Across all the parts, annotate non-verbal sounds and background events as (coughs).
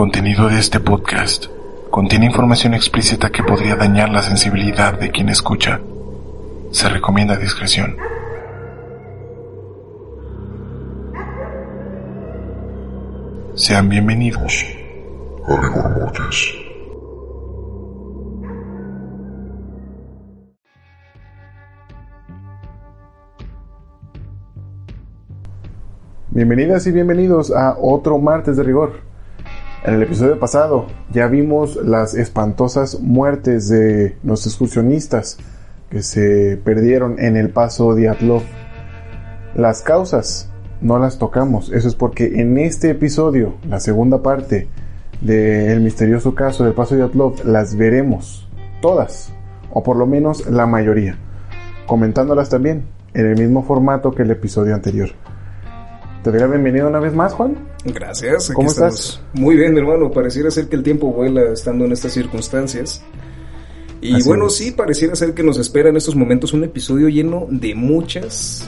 contenido de este podcast contiene información explícita que podría dañar la sensibilidad de quien escucha. Se recomienda discreción. Sean bienvenidos a Rigor Mortis. Bienvenidas y bienvenidos a otro martes de rigor. En el episodio pasado ya vimos las espantosas muertes de los excursionistas que se perdieron en el paso de Atlov. Las causas no las tocamos, eso es porque en este episodio, la segunda parte del misterioso caso del paso de Atlov, las veremos todas, o por lo menos la mayoría, comentándolas también en el mismo formato que el episodio anterior. Te doy la bienvenida una vez más, Juan. Gracias. aquí ¿Cómo estamos. estás? Muy bien, hermano. Pareciera ser que el tiempo vuela estando en estas circunstancias. Y Así bueno, es. sí, pareciera ser que nos espera en estos momentos un episodio lleno de muchas,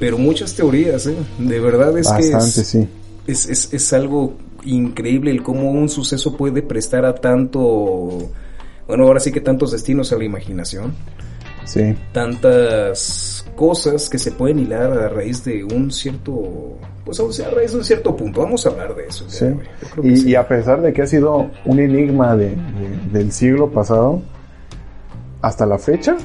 pero muchas teorías, ¿eh? De verdad es que Bastante, es, sí. es, es- es algo increíble el cómo un suceso puede prestar a tanto, bueno, ahora sí que tantos destinos a la imaginación. Sí. tantas cosas que se pueden hilar a raíz de un cierto, pues a raíz de un cierto punto. Vamos a hablar de eso. Sí. Y, sí. y a pesar de que ha sido un enigma de- de- del siglo pasado, hasta la fecha,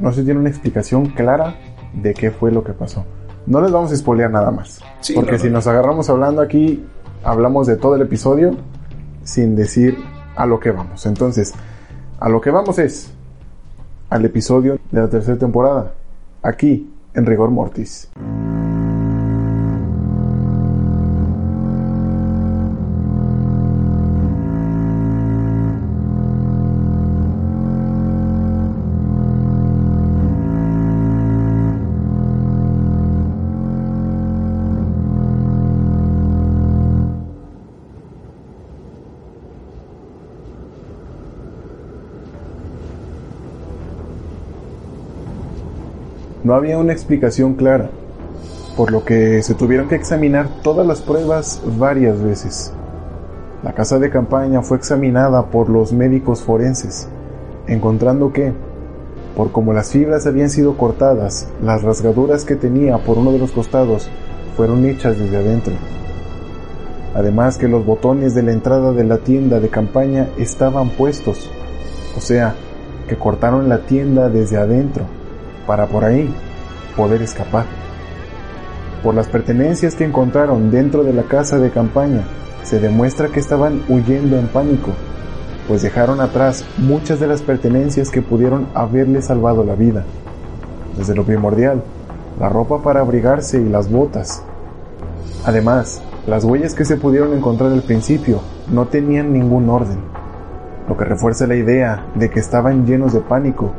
no se tiene una explicación clara de qué fue lo que pasó. No les vamos a spoilear nada más. Sí, porque no, no, si no. nos agarramos hablando aquí, hablamos de todo el episodio sin decir a lo que vamos. Entonces, a lo que vamos es al episodio de la tercera temporada, aquí en Rigor Mortis. No había una explicación clara, por lo que se tuvieron que examinar todas las pruebas varias veces. La casa de campaña fue examinada por los médicos forenses, encontrando que, por como las fibras habían sido cortadas, las rasgaduras que tenía por uno de los costados fueron hechas desde adentro. Además que los botones de la entrada de la tienda de campaña estaban puestos, o sea, que cortaron la tienda desde adentro para por ahí poder escapar. Por las pertenencias que encontraron dentro de la casa de campaña, se demuestra que estaban huyendo en pánico, pues dejaron atrás muchas de las pertenencias que pudieron haberle salvado la vida. Desde lo primordial, la ropa para abrigarse y las botas. Además, las huellas que se pudieron encontrar al principio no tenían ningún orden, lo que refuerza la idea de que estaban llenos de pánico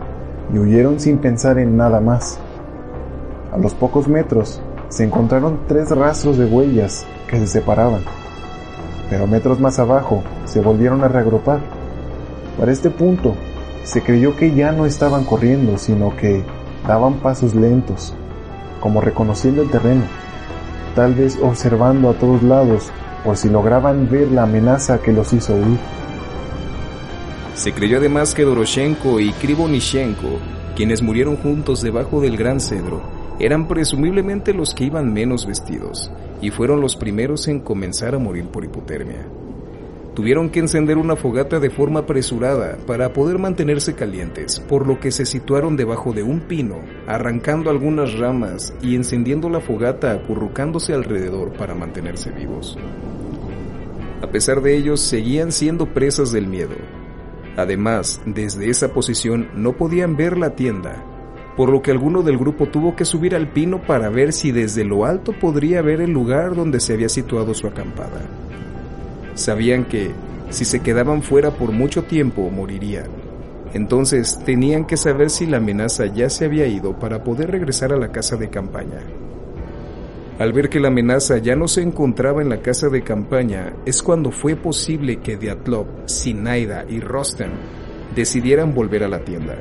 y huyeron sin pensar en nada más. A los pocos metros se encontraron tres rastros de huellas que se separaban, pero metros más abajo se volvieron a reagrupar. Para este punto, se creyó que ya no estaban corriendo, sino que daban pasos lentos, como reconociendo el terreno, tal vez observando a todos lados por si lograban ver la amenaza que los hizo huir. Se creyó además que Doroshenko y Krivonishenko, quienes murieron juntos debajo del gran cedro, eran presumiblemente los que iban menos vestidos y fueron los primeros en comenzar a morir por hipotermia. Tuvieron que encender una fogata de forma apresurada para poder mantenerse calientes, por lo que se situaron debajo de un pino, arrancando algunas ramas y encendiendo la fogata acurrucándose alrededor para mantenerse vivos. A pesar de ello, seguían siendo presas del miedo. Además, desde esa posición no podían ver la tienda, por lo que alguno del grupo tuvo que subir al pino para ver si desde lo alto podría ver el lugar donde se había situado su acampada. Sabían que, si se quedaban fuera por mucho tiempo, morirían. Entonces tenían que saber si la amenaza ya se había ido para poder regresar a la casa de campaña. Al ver que la amenaza ya no se encontraba en la casa de campaña, es cuando fue posible que Diatlov, Sinaida y Rostem decidieran volver a la tienda.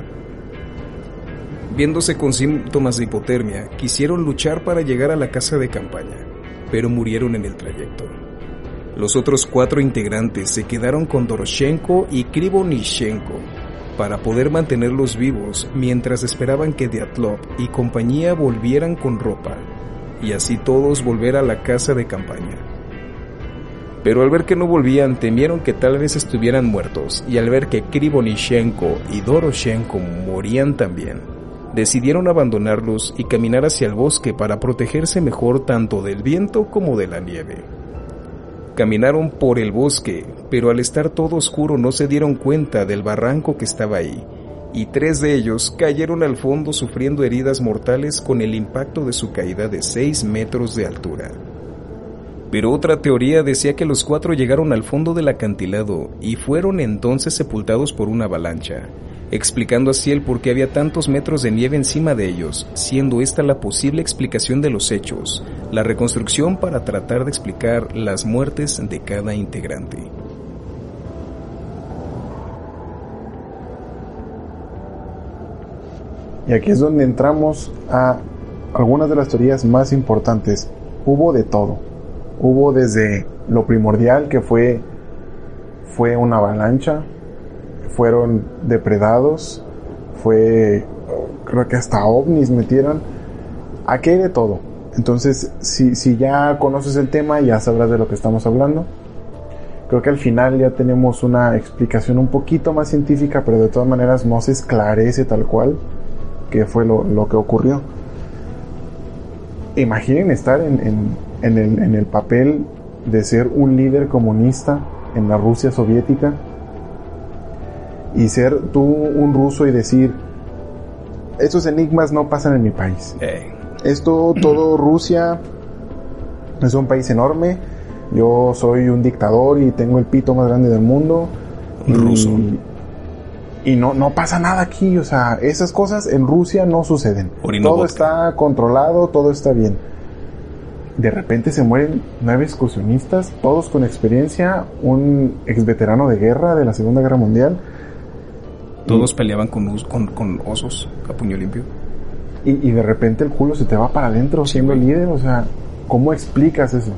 Viéndose con síntomas de hipotermia, quisieron luchar para llegar a la casa de campaña, pero murieron en el trayecto. Los otros cuatro integrantes se quedaron con Doroshenko y Krivonishenko para poder mantenerlos vivos mientras esperaban que Diatlov y compañía volvieran con ropa y así todos volver a la casa de campaña. Pero al ver que no volvían temieron que tal vez estuvieran muertos y al ver que Krivonishenko y Doroshenko morían también, decidieron abandonarlos y caminar hacia el bosque para protegerse mejor tanto del viento como de la nieve. Caminaron por el bosque, pero al estar todo oscuro no se dieron cuenta del barranco que estaba ahí, y tres de ellos cayeron al fondo sufriendo heridas mortales con el impacto de su caída de 6 metros de altura. Pero otra teoría decía que los cuatro llegaron al fondo del acantilado y fueron entonces sepultados por una avalancha, explicando así el por qué había tantos metros de nieve encima de ellos, siendo esta la posible explicación de los hechos, la reconstrucción para tratar de explicar las muertes de cada integrante. Y aquí es donde entramos a algunas de las teorías más importantes. Hubo de todo. Hubo desde lo primordial que fue fue una avalancha, fueron depredados, fue creo que hasta ovnis metieron. Aquí hay de todo. Entonces, si, si ya conoces el tema, ya sabrás de lo que estamos hablando. Creo que al final ya tenemos una explicación un poquito más científica, pero de todas maneras no se esclarece tal cual qué fue lo, lo que ocurrió. Imaginen estar en, en, en, el, en el papel de ser un líder comunista en la Rusia soviética y ser tú un ruso y decir, estos enigmas no pasan en mi país. Eh, Esto, todo (clears throat) Rusia es un país enorme. Yo soy un dictador y tengo el pito más grande del mundo. Un ruso. Y no, no pasa nada aquí. O sea, esas cosas en Rusia no suceden. Orino todo vodka. está controlado, todo está bien. De repente se mueren nueve excursionistas, todos con experiencia, un ex veterano de guerra de la Segunda Guerra Mundial. todos peleaban con, us- con, con osos a puño limpio. Y, y de repente el culo se te va para adentro siendo líder. O sea, ¿cómo explicas eso?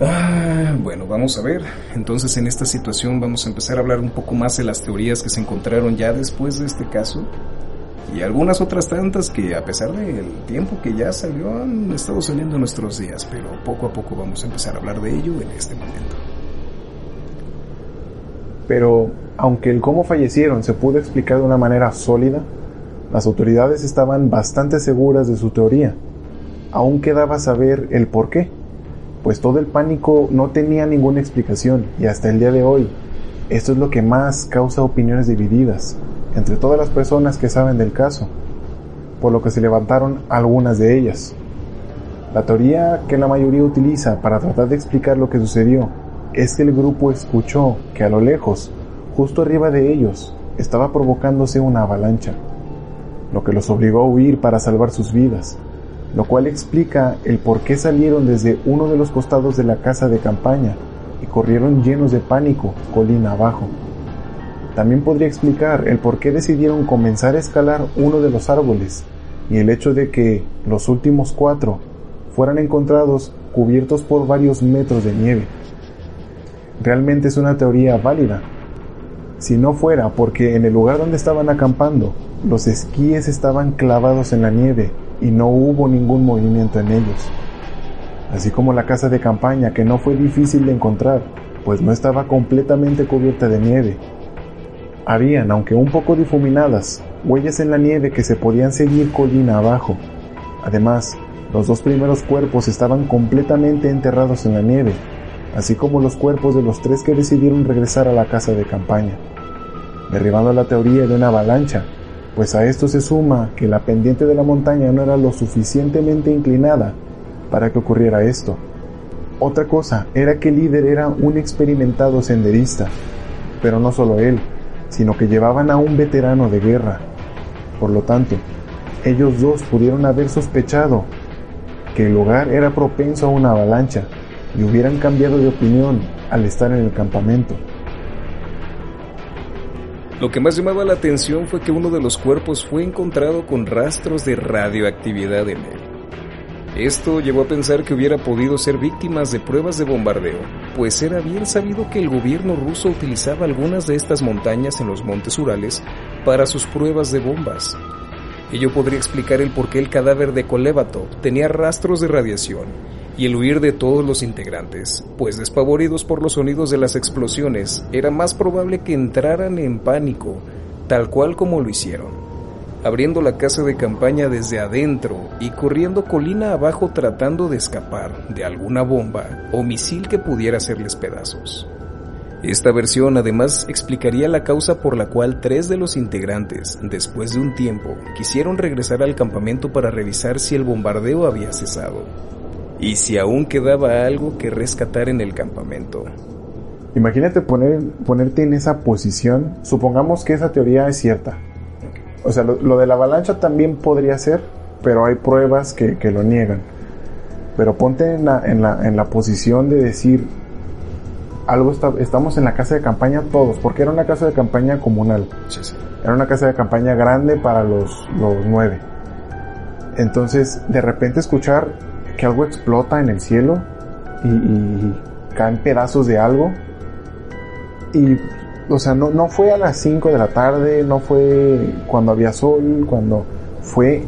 Ah, bueno, vamos a ver. Entonces en esta situación vamos a empezar a hablar un poco más de las teorías que se encontraron ya después de este caso. Y algunas otras tantas que a pesar del tiempo que ya salió han estado saliendo en nuestros días, pero poco a poco vamos a empezar a hablar de ello en este momento. Pero aunque el cómo fallecieron se pudo explicar de una manera sólida, las autoridades estaban bastante seguras de su teoría. Aún quedaba saber el por qué, pues todo el pánico no tenía ninguna explicación y hasta el día de hoy esto es lo que más causa opiniones divididas entre todas las personas que saben del caso, por lo que se levantaron algunas de ellas. La teoría que la mayoría utiliza para tratar de explicar lo que sucedió es que el grupo escuchó que a lo lejos, justo arriba de ellos, estaba provocándose una avalancha, lo que los obligó a huir para salvar sus vidas, lo cual explica el por qué salieron desde uno de los costados de la casa de campaña y corrieron llenos de pánico colina abajo. También podría explicar el por qué decidieron comenzar a escalar uno de los árboles y el hecho de que los últimos cuatro fueran encontrados cubiertos por varios metros de nieve. Realmente es una teoría válida. Si no fuera porque en el lugar donde estaban acampando, los esquíes estaban clavados en la nieve y no hubo ningún movimiento en ellos. Así como la casa de campaña que no fue difícil de encontrar, pues no estaba completamente cubierta de nieve. Habían, aunque un poco difuminadas, huellas en la nieve que se podían seguir colina abajo. Además, los dos primeros cuerpos estaban completamente enterrados en la nieve, así como los cuerpos de los tres que decidieron regresar a la casa de campaña, derribando la teoría de una avalancha, pues a esto se suma que la pendiente de la montaña no era lo suficientemente inclinada para que ocurriera esto. Otra cosa era que el líder era un experimentado senderista, pero no solo él, sino que llevaban a un veterano de guerra. Por lo tanto, ellos dos pudieron haber sospechado que el lugar era propenso a una avalancha y hubieran cambiado de opinión al estar en el campamento. Lo que más llamaba la atención fue que uno de los cuerpos fue encontrado con rastros de radioactividad en él. Esto llevó a pensar que hubiera podido ser víctimas de pruebas de bombardeo, pues era bien sabido que el gobierno ruso utilizaba algunas de estas montañas en los montes Urales para sus pruebas de bombas. Ello podría explicar el por qué el cadáver de Kolevatov tenía rastros de radiación y el huir de todos los integrantes, pues despavoridos por los sonidos de las explosiones, era más probable que entraran en pánico, tal cual como lo hicieron abriendo la casa de campaña desde adentro y corriendo colina abajo tratando de escapar de alguna bomba o misil que pudiera hacerles pedazos. Esta versión además explicaría la causa por la cual tres de los integrantes, después de un tiempo, quisieron regresar al campamento para revisar si el bombardeo había cesado y si aún quedaba algo que rescatar en el campamento. Imagínate poner, ponerte en esa posición, supongamos que esa teoría es cierta, o sea, lo, de la avalancha también podría ser, pero hay pruebas que, lo niegan. Pero ponte en la, en la, en la posición de decir, algo está, estamos en la casa de campaña todos, porque era una casa de campaña comunal. Era una casa de campaña grande para los, los nueve. Entonces, de repente escuchar que algo explota en el cielo y, y caen pedazos de algo. Y o sea, no, no fue a las 5 de la tarde, no fue cuando había sol, cuando fue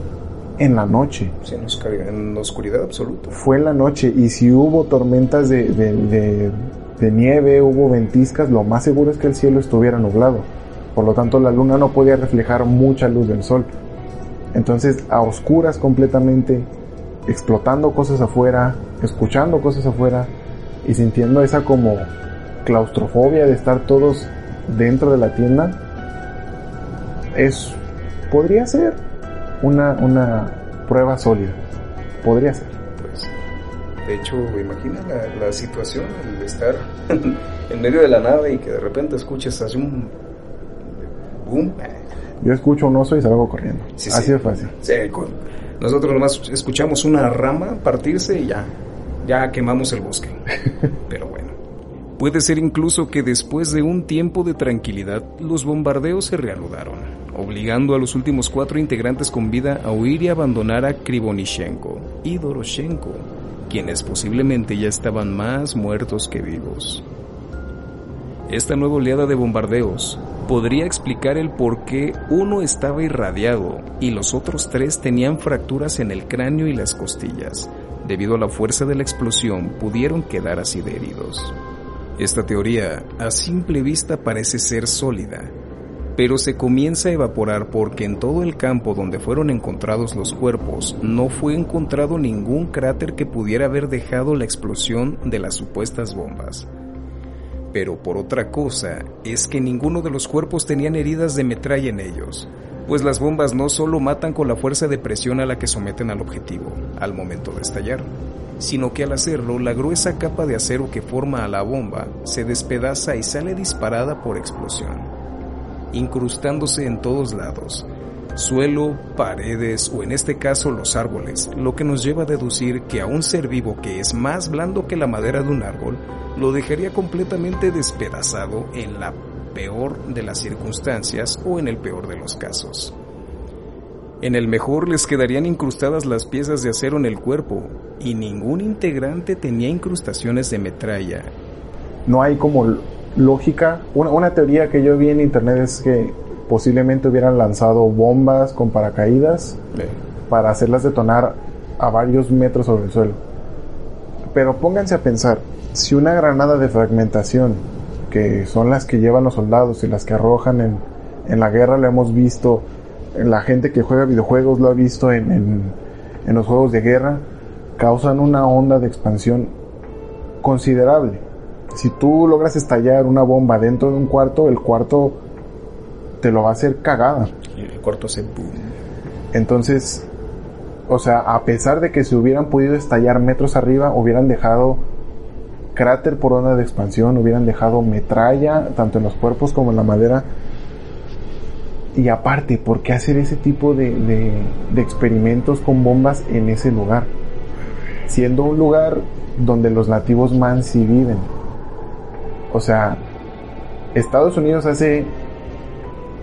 en la noche. Sí, en oscuridad absoluta. Fue en la noche y si hubo tormentas de, de, de, nieve, hubo ventiscas, lo más seguro es que el cielo estuviera nublado. Por lo tanto, la luna no podía reflejar mucha luz del sol. Entonces, a oscuras completamente, explotando cosas afuera, escuchando cosas afuera y sintiendo esa como claustrofobia de estar todos dentro de la tienda es podría ser una, una prueba sólida. Podría ser. Pues, de hecho, imagina la, situación, el estar (laughs) en medio de la nave y que de repente escuches así un boom. Yo escucho un oso y salgo corriendo. así de fácil. Nosotros nomás escuchamos una rama partirse y ya, ya quemamos el bosque. (laughs) Pero bueno. Puede ser incluso que después de un tiempo de tranquilidad, los bombardeos se reanudaron, obligando a los últimos cuatro integrantes con vida a huir y abandonar a Krivonishenko y Doroshenko, quienes posiblemente ya estaban más muertos que vivos. Esta nueva oleada de bombardeos podría explicar el por qué uno estaba irradiado y los otros tres tenían fracturas en el cráneo y las costillas. Debido a la fuerza de la explosión, pudieron quedar así de heridos. Esta teoría a simple vista parece ser sólida, pero se comienza a evaporar porque en todo el campo donde fueron encontrados los cuerpos no fue encontrado ningún cráter que pudiera haber dejado la explosión de las supuestas bombas. Pero por otra cosa es que ninguno de los cuerpos tenían heridas de metralla en ellos, pues las bombas no solo matan con la fuerza de presión a la que someten al objetivo al momento de estallar, sino que al hacerlo la gruesa capa de acero que forma a la bomba se despedaza y sale disparada por explosión, incrustándose en todos lados, suelo, paredes o en este caso los árboles, lo que nos lleva a deducir que a un ser vivo que es más blando que la madera de un árbol, lo dejaría completamente despedazado en la peor de las circunstancias o en el peor de los casos. En el mejor les quedarían incrustadas las piezas de acero en el cuerpo y ningún integrante tenía incrustaciones de metralla. No hay como lógica. Una, teoría que yo vi en internet es que posiblemente hubieran lanzado bombas con paracaídas para hacerlas detonar a varios metros sobre el suelo. Pero pónganse a pensar, si una granada de fragmentación, que son las que llevan los soldados y las que arrojan en, en la guerra, lo hemos visto la gente que juega videojuegos lo ha visto en, en, los juegos de guerra, causan una onda de expansión considerable. Si tú logras estallar una bomba dentro de un cuarto, el cuarto te lo va a hacer cagada. El cuarto se Entonces, o sea, a pesar de que se hubieran podido estallar metros arriba, hubieran dejado cráter por onda de expansión, hubieran dejado metralla, tanto en los cuerpos como en la madera, y aparte, ¿por qué hacer ese tipo de, experimentos con bombas en ese lugar? Siendo un lugar donde los nativos mansi viven. O sea, Estados Unidos hace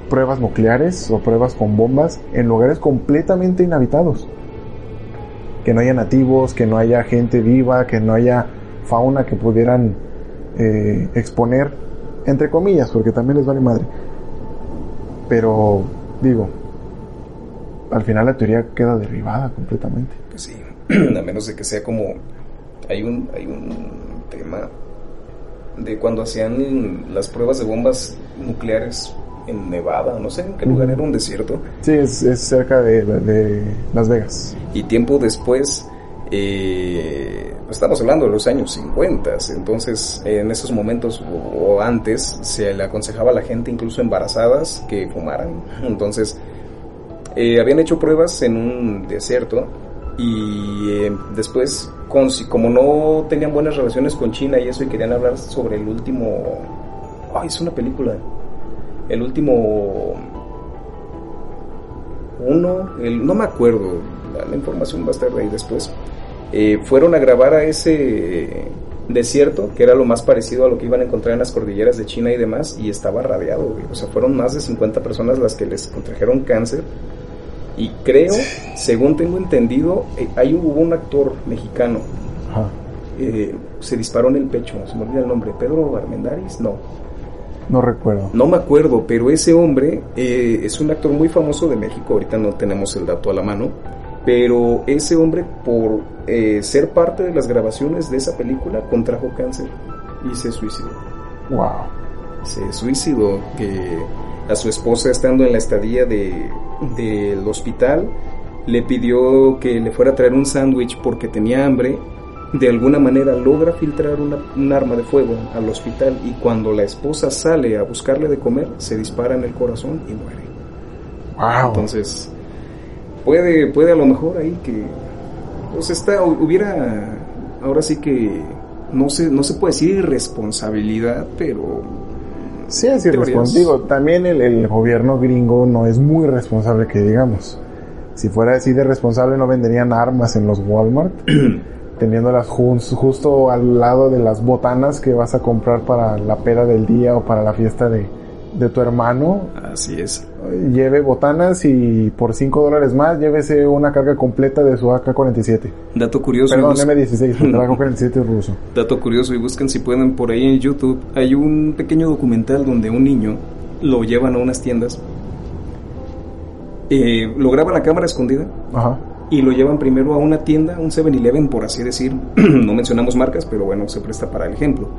pruebas nucleares o pruebas con bombas en lugares completamente inhabitados. que no haya nativos, que no haya gente viva, que no haya fauna que pudieran eh, exponer, entre comillas, porque también les vale madre. Pero, digo, al final la teoría queda derribada completamente. Pues sí, (clears throat) a menos de que sea como... Hay un, hay un tema de cuando hacían las pruebas de bombas nucleares en Nevada, no sé en qué lugar, era un desierto. Sí, es, es cerca de, de, Las Vegas. Y tiempo después, eh, estamos hablando de los años 50, entonces en esos momentos o, antes se le aconsejaba a la gente, incluso embarazadas, que fumaran. Entonces, eh, habían hecho pruebas en un desierto y eh, después, con, como no tenían buenas relaciones con China y eso, y querían hablar sobre el último... Ay, es una película el último uno, el, no me acuerdo, la, información va a estar ahí después, eh, fueron a grabar a ese desierto, que era lo más parecido a lo que iban a encontrar en las cordilleras de China y demás, y estaba radiado, o sea, fueron más de 50 personas las que les contrajeron cáncer, y creo, según tengo entendido, eh, ahí hubo un actor mexicano, eh, se disparó en el pecho, se me olvida el nombre, Pedro Armendáriz, no, no recuerdo. No me acuerdo, pero ese hombre eh, es un actor muy famoso de México. Ahorita no tenemos el dato a la mano. Pero ese hombre, por eh, ser parte de las grabaciones de esa película, contrajo cáncer y se suicidó. Wow. Se suicidó. Que a su esposa, estando en la estadía de, del hospital, le pidió que le fuera a traer un sándwich porque tenía hambre de alguna manera logra filtrar un arma de fuego al hospital y cuando la esposa sale a buscarle de comer, se dispara en el corazón y muere. Wow. Entonces, puede, puede a lo mejor ahí que, pues está, hubiera, ahora sí que, no se, no se puede decir irresponsabilidad, pero... Sí, es irresponsable. También el, el gobierno gringo no es muy responsable que digamos. Si fuera así de responsable no venderían armas en los Walmart. (clears throat) teniéndolas justo al lado de las botanas que vas a comprar para la peda del día o para la fiesta de, tu hermano. Así es. Lleve botanas y por 5 dólares más llévese una carga completa de su AK-47. Dato curioso. Perdón, M16, el (laughs) AK-47 ruso. Dato curioso y busquen si pueden por ahí en YouTube. Hay un pequeño documental donde un niño lo llevan a unas tiendas. Eh, lo graba la cámara escondida. Ajá y lo llevan primero a una tienda, un 7-Eleven por así decir, (clears throat) no mencionamos marcas, pero bueno, se presta para el ejemplo.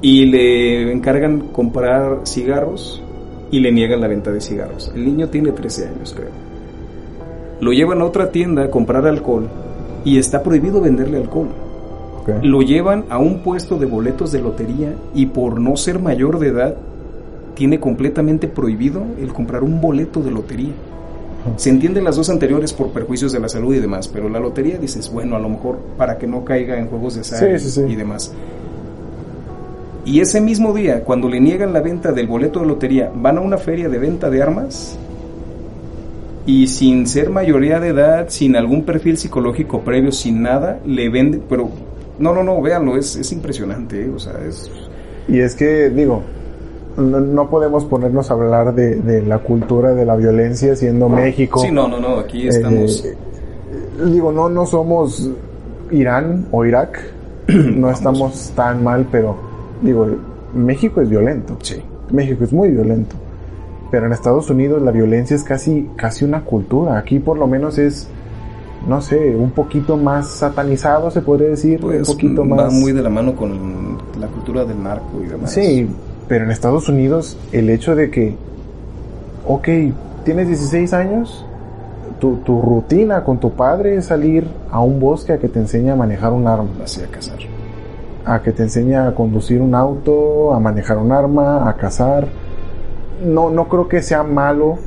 Y le encargan comprar cigarros y le niegan la venta de cigarros. El niño tiene 13 años, creo. Lo llevan a otra tienda a comprar alcohol y está prohibido venderle alcohol. Lo llevan a un puesto de boletos de lotería y por no ser mayor de edad tiene completamente prohibido el comprar un boleto de lotería. Se entienden las dos anteriores por perjuicios de la salud y demás, pero la lotería dices, bueno, a lo mejor para que no caiga en juegos de azar y demás. Y ese mismo día, cuando le niegan la venta del boleto de lotería, van a una feria de venta de armas y sin ser mayoría de edad, sin algún perfil psicológico previo, sin nada, le venden, pero no, no, no, véanlo, es, es impresionante, ¿eh? o sea, es... Y es que, digo, no, podemos ponernos a hablar de, la cultura de la violencia siendo México. Sí, no, no, no, aquí estamos. Eh, digo, no, no somos Irán o Irak, (clears throat) no estamos tan mal, pero digo, México es violento. Sí. México es muy violento. Pero en Estados Unidos la violencia es casi, casi una cultura. Aquí por lo menos es, no sé, un poquito más satanizado, se podría decir. un pues, poquito más. Va muy de la mano con la cultura del narco y demás. Sí, pero en Estados Unidos, el hecho de que, ok, tienes 16 años, tu, tu, rutina con tu padre es salir a un bosque a que te enseñe a manejar un arma. Así a cazar. A que te enseñe a conducir un auto, a manejar un arma, a cazar. No, no creo que sea malo,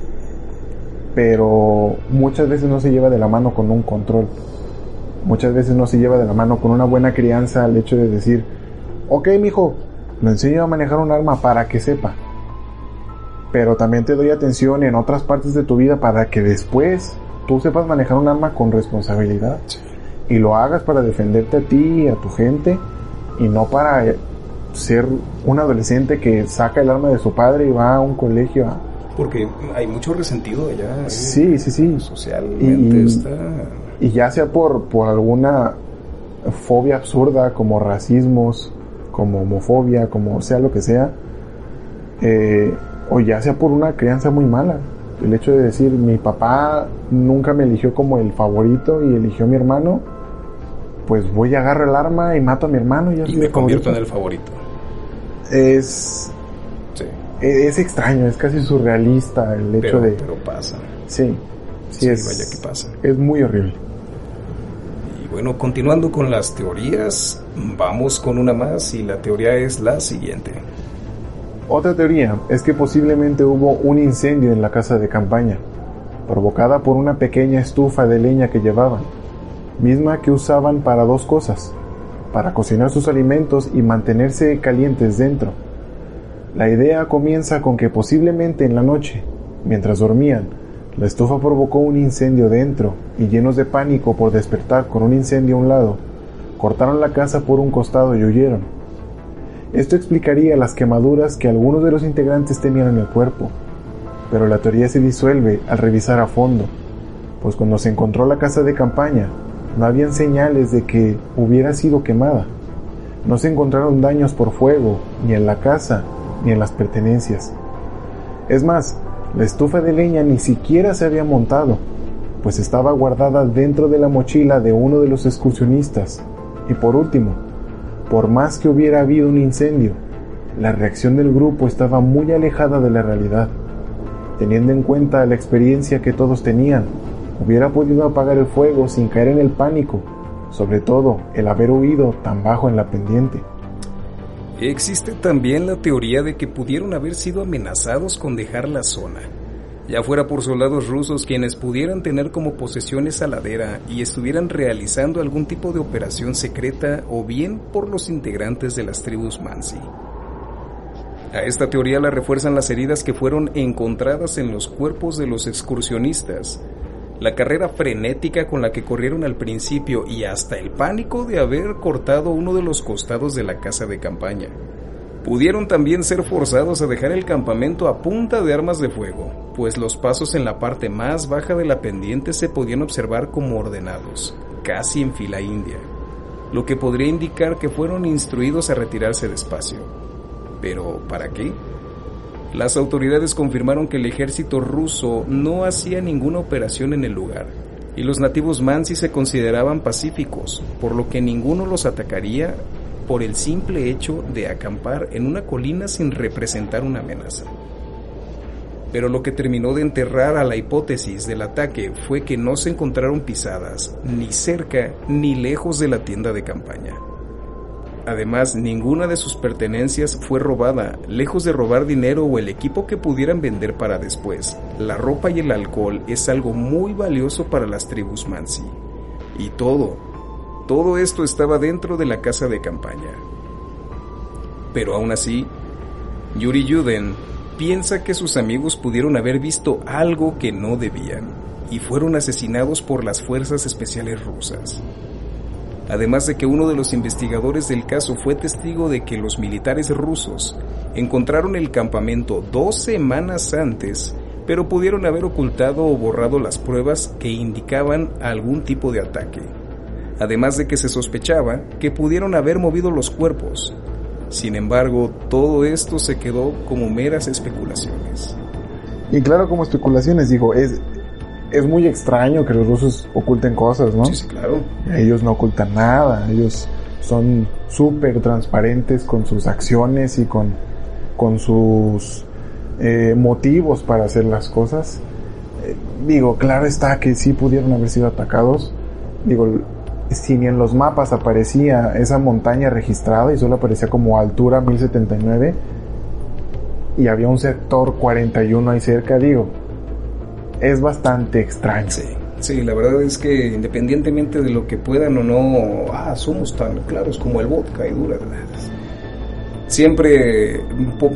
pero muchas veces no se lleva de la mano con un control. Muchas veces no se lleva de la mano con una buena crianza al hecho de decir, ok, mijo, lo enseño a manejar un arma para que sepa. Pero también te doy atención en otras partes de tu vida para que después tú sepas manejar un arma con responsabilidad. Y lo hagas para defenderte a ti y a tu gente. Y no para ser un adolescente que saca el arma de su padre y va a un colegio a, Porque hay mucho resentido allá. Sí, sí, sí. Socialmente está... Y ya sea por, por alguna fobia absurda como racismos, como homofobia, como sea lo que sea, eh, o ya sea por una crianza muy mala. El hecho de decir, mi papá nunca me eligió como el favorito y eligió a mi hermano, pues voy a agarrar el arma y mato a mi hermano y, me convierto en el favorito. Es, e, es extraño, es casi surrealista el hecho de... Pero pasa. Sí, sí, es, vaya que pasa. Es muy horrible. Y bueno, continuando con las teorías, vamos con una más y la teoría es la siguiente. Otra teoría es que posiblemente hubo un incendio en la casa de campaña, provocada por una pequeña estufa de leña que llevaban, misma que usaban para dos cosas, para cocinar sus alimentos y mantenerse calientes dentro. La idea comienza con que posiblemente en la noche, mientras dormían, la estufa provocó un incendio dentro y llenos de pánico por despertar con un incendio a un lado, cortaron la casa por un costado y huyeron esto explicaría las quemaduras que algunos de los integrantes tenían en el cuerpo, pero la teoría se disuelve al revisar a fondo, pues cuando se encontró la casa de campaña no habían señales de que hubiera sido quemada. No se encontraron daños por fuego, ni en la casa, ni en las pertenencias. Es más, la estufa de leña ni siquiera se había montado, pues estaba guardada dentro de la mochila de uno de los excursionistas. Y por último, por más que hubiera habido un incendio, la reacción del grupo estaba muy alejada de la realidad. Teniendo en cuenta la experiencia que todos tenían, hubiera podido apagar el fuego sin caer en el pánico, sobre todo el haber huido tan bajo en la pendiente. Existe también la teoría de que pudieron haber sido amenazados con dejar la zona, ya fuera por soldados rusos quienes pudieran tener como posesión esa ladera y estuvieran realizando algún tipo de operación secreta o bien por los integrantes de las tribus Mansi. A esta teoría la refuerzan las heridas que fueron encontradas en los cuerpos de los excursionistas, la carrera frenética con la que corrieron al principio y hasta el pánico de haber cortado uno de los costados de la casa de campaña pudieron también ser forzados a dejar el campamento a punta de armas de fuego, pues los pasos en la parte más baja de la pendiente se podían observar como ordenados, casi en fila india, lo que podría indicar que fueron instruidos a retirarse despacio. Pero, ¿para qué? Las autoridades confirmaron que el ejército ruso no hacía ninguna operación en el lugar, y los nativos mansi se consideraban pacíficos, por lo que ninguno los atacaría por el simple hecho de acampar en una colina sin representar una amenaza. Pero lo que terminó de enterrar a la hipótesis del ataque fue que no se encontraron pisadas ni cerca ni lejos de la tienda de campaña. Además, ninguna de sus pertenencias fue robada, lejos de robar dinero o el equipo que pudieran vender para después. La ropa y el alcohol es algo muy valioso para las tribus Mansi. Y todo, todo esto estaba dentro de la casa de campaña. Pero aún así, Yuri Yuden piensa que sus amigos pudieron haber visto algo que no debían y fueron asesinados por las fuerzas especiales rusas. Además de que uno de los investigadores del caso fue testigo de que los militares rusos encontraron el campamento dos semanas antes, pero pudieron haber ocultado o borrado las pruebas que indicaban algún tipo de ataque además de que se sospechaba que pudieron haber movido los cuerpos. Sin embargo, todo esto se quedó como meras especulaciones. Y claro, como especulaciones, digo, es, es muy extraño que los rusos oculten cosas, ¿no? Sí, claro. Ellos no ocultan nada, ellos son súper transparentes con sus acciones y con, con sus eh, motivos para hacer las cosas. Eh, digo, claro está que sí pudieron haber sido atacados. Digo, si ni en los mapas aparecía esa montaña registrada y solo aparecía como altura 1079 y había un sector 41 ahí cerca, digo, es bastante extraño. Sí, la verdad es que independientemente de lo que puedan o no, ah, somos tan claros como el vodka y dura. Siempre,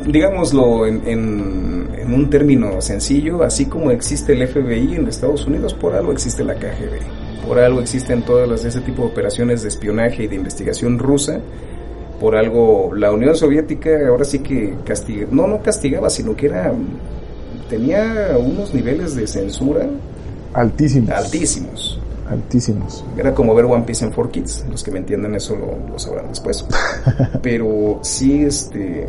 digámoslo en, en un término sencillo, así como existe el FBI en Estados Unidos, por algo existe la KGB. Por algo existen todas las, ese tipo de operaciones de espionaje y de investigación rusa. Por algo la Unión Soviética ahora sí que castigaba, no, no castigaba, sino que era tenía unos niveles de censura Altísimos. altísimos. Altísimos. Era como ver One Piece en 4Kids. Los que me entiendan eso lo, lo sabrán después. (laughs) Pero sí, este.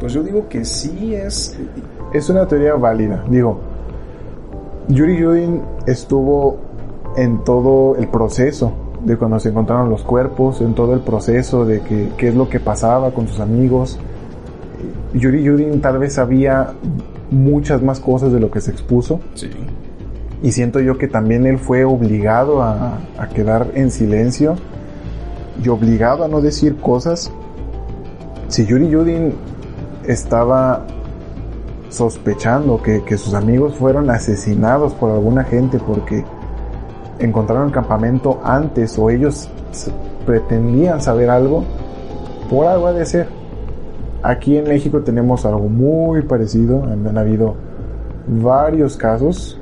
Pues yo digo que sí es. Es una teoría válida. Digo, Yuri Yudin estuvo en todo el proceso de cuando se encontraron los cuerpos, en todo el proceso de que, qué es lo que pasaba con sus amigos. Yuri Yudin tal vez sabía muchas más cosas de lo que se expuso. Sí. Y siento yo que también él fue obligado a, a quedar en silencio y obligado a no decir cosas. Si Yuri Yudin estaba sospechando que, que sus amigos fueron asesinados por alguna gente porque encontraron el campamento antes o ellos pretendían saber algo, por algo ha de ser. Aquí en México tenemos algo muy parecido, han, habido varios casos.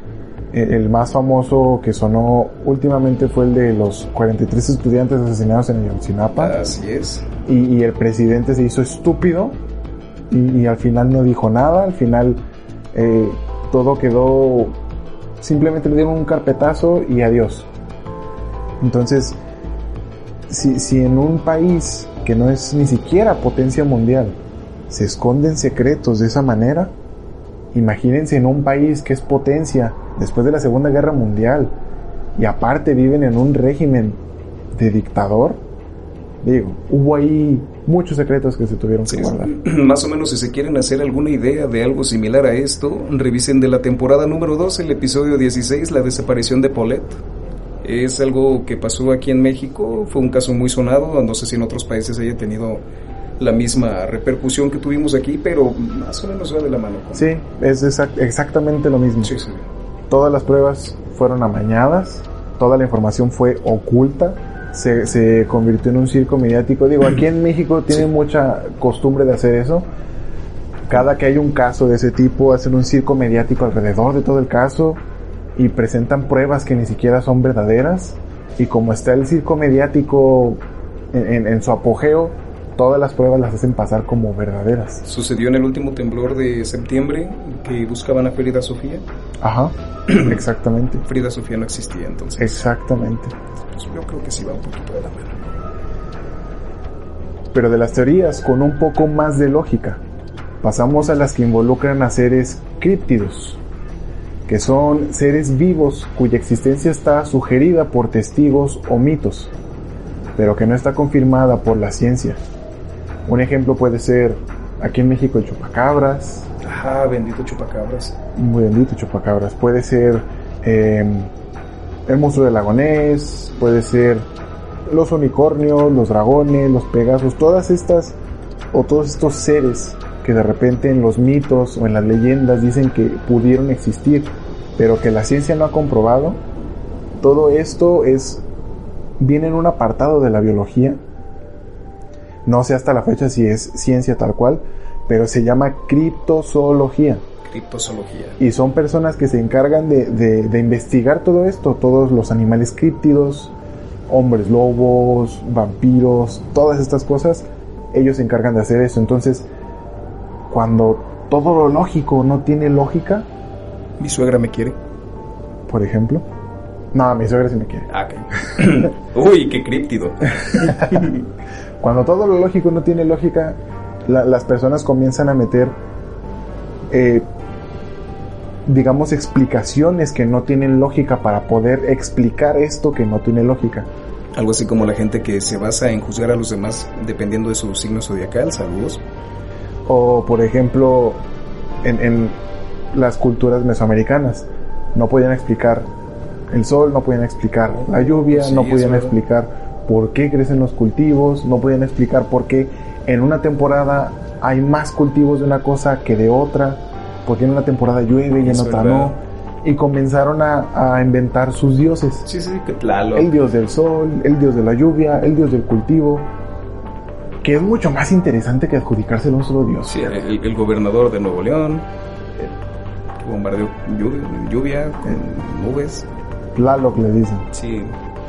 Eh, El más famoso que sonó últimamente fue el de los 43 estudiantes asesinados en Ayotzinapa Así es. y, y el presidente se hizo estúpido y, al final no dijo nada, al final eh, todo quedó, simplemente le dieron un carpetazo y adiós. Entonces, si, si en un país que no es ni siquiera potencia mundial se esconden secretos de esa manera, imagínense en un país que es potencia después de la Segunda Guerra Mundial y aparte viven en un régimen de dictador, digo, hubo ahí muchos secretos que se tuvieron que Sí, guardar. (clears throat) Más o menos si se quieren hacer alguna idea de algo similar a esto, revisen de la temporada número 2, el episodio 16, la desaparición de Paulette. Es algo que pasó aquí en México, fue un caso muy sonado, no sé si en otros países haya tenido la misma repercusión que tuvimos aquí, pero más o menos va de la mano. con- Sí, es exact- exactamente lo mismo. sí, sí. Todas las pruebas fueron amañadas, toda la información fue oculta, se, se convirtió en un circo mediático. Digo, aquí en México tienen Sí. mucha costumbre de hacer eso. Cada que hay un caso de ese tipo, hacen un circo mediático alrededor de todo el caso y presentan pruebas que ni siquiera son verdaderas. Y como está el circo mediático en, en- en su apogeo, todas las pruebas las hacen pasar como verdaderas. Sucedió en el último temblor de septiembre que buscaban a Frida Sofía. Ajá, (clears throat) exactamente. Frida Sofía no existía entonces. Exactamente. Pues yo creo que sí va un poquito de la mano. Pero de las teorías con un poco más de lógica, pasamos a las que involucran a seres críptidos, que son seres vivos cuya existencia está sugerida por testigos o mitos, pero que no está confirmada por la ciencia. Un ejemplo puede ser aquí en México el chupacabras, Ajá, bendito chupacabras. muy bendito chupacabras, puede ser eh, el monstruo del lagonés, puede ser los unicornios, los dragones, los pegasos, todas estas o todos estos seres que de repente en los mitos o en las leyendas dicen que pudieron existir, pero que la ciencia no ha comprobado. Todo esto es viene en un apartado de la biología. No sé hasta la fecha si es ciencia tal cual, pero se llama criptozoología. Criptozoología. Y son personas que se encargan de, de- de investigar todo esto, todos los animales críptidos, hombres lobos, vampiros, todas estas cosas, ellos se encargan de hacer eso. Entonces, cuando todo lo lógico no tiene lógica, Mi suegra me quiere. por ejemplo, no, mi suegra sí me quiere. Ah, ok. (coughs) Uy, qué críptido. (laughs) Cuando todo lo lógico no tiene lógica, la- las personas comienzan a meter, eh, digamos, explicaciones que no tienen lógica para poder explicar esto que no tiene lógica. Algo así como la gente que se basa en juzgar a los demás dependiendo de su signo zodiacal. Saludos. O, por ejemplo, en, en las culturas mesoamericanas, no podían explicar el sol, no podían explicar la lluvia, Sí, no podían explicar por qué crecen los cultivos, no podían explicar por qué en una temporada hay más cultivos de una cosa que de otra, porque en una temporada llueve y en otra no. Y comenzaron a, a inventar sus dioses. Sí, sí, que Tlaloc. El dios del sol, el dios de la lluvia, el dios del cultivo, que es mucho más interesante que adjudicárselo a un solo dios. Sí, el, el gobernador de Nuevo León. eh, bombardeó lluvia, lluvia con nubes. Tlaloc le dicen. Sí,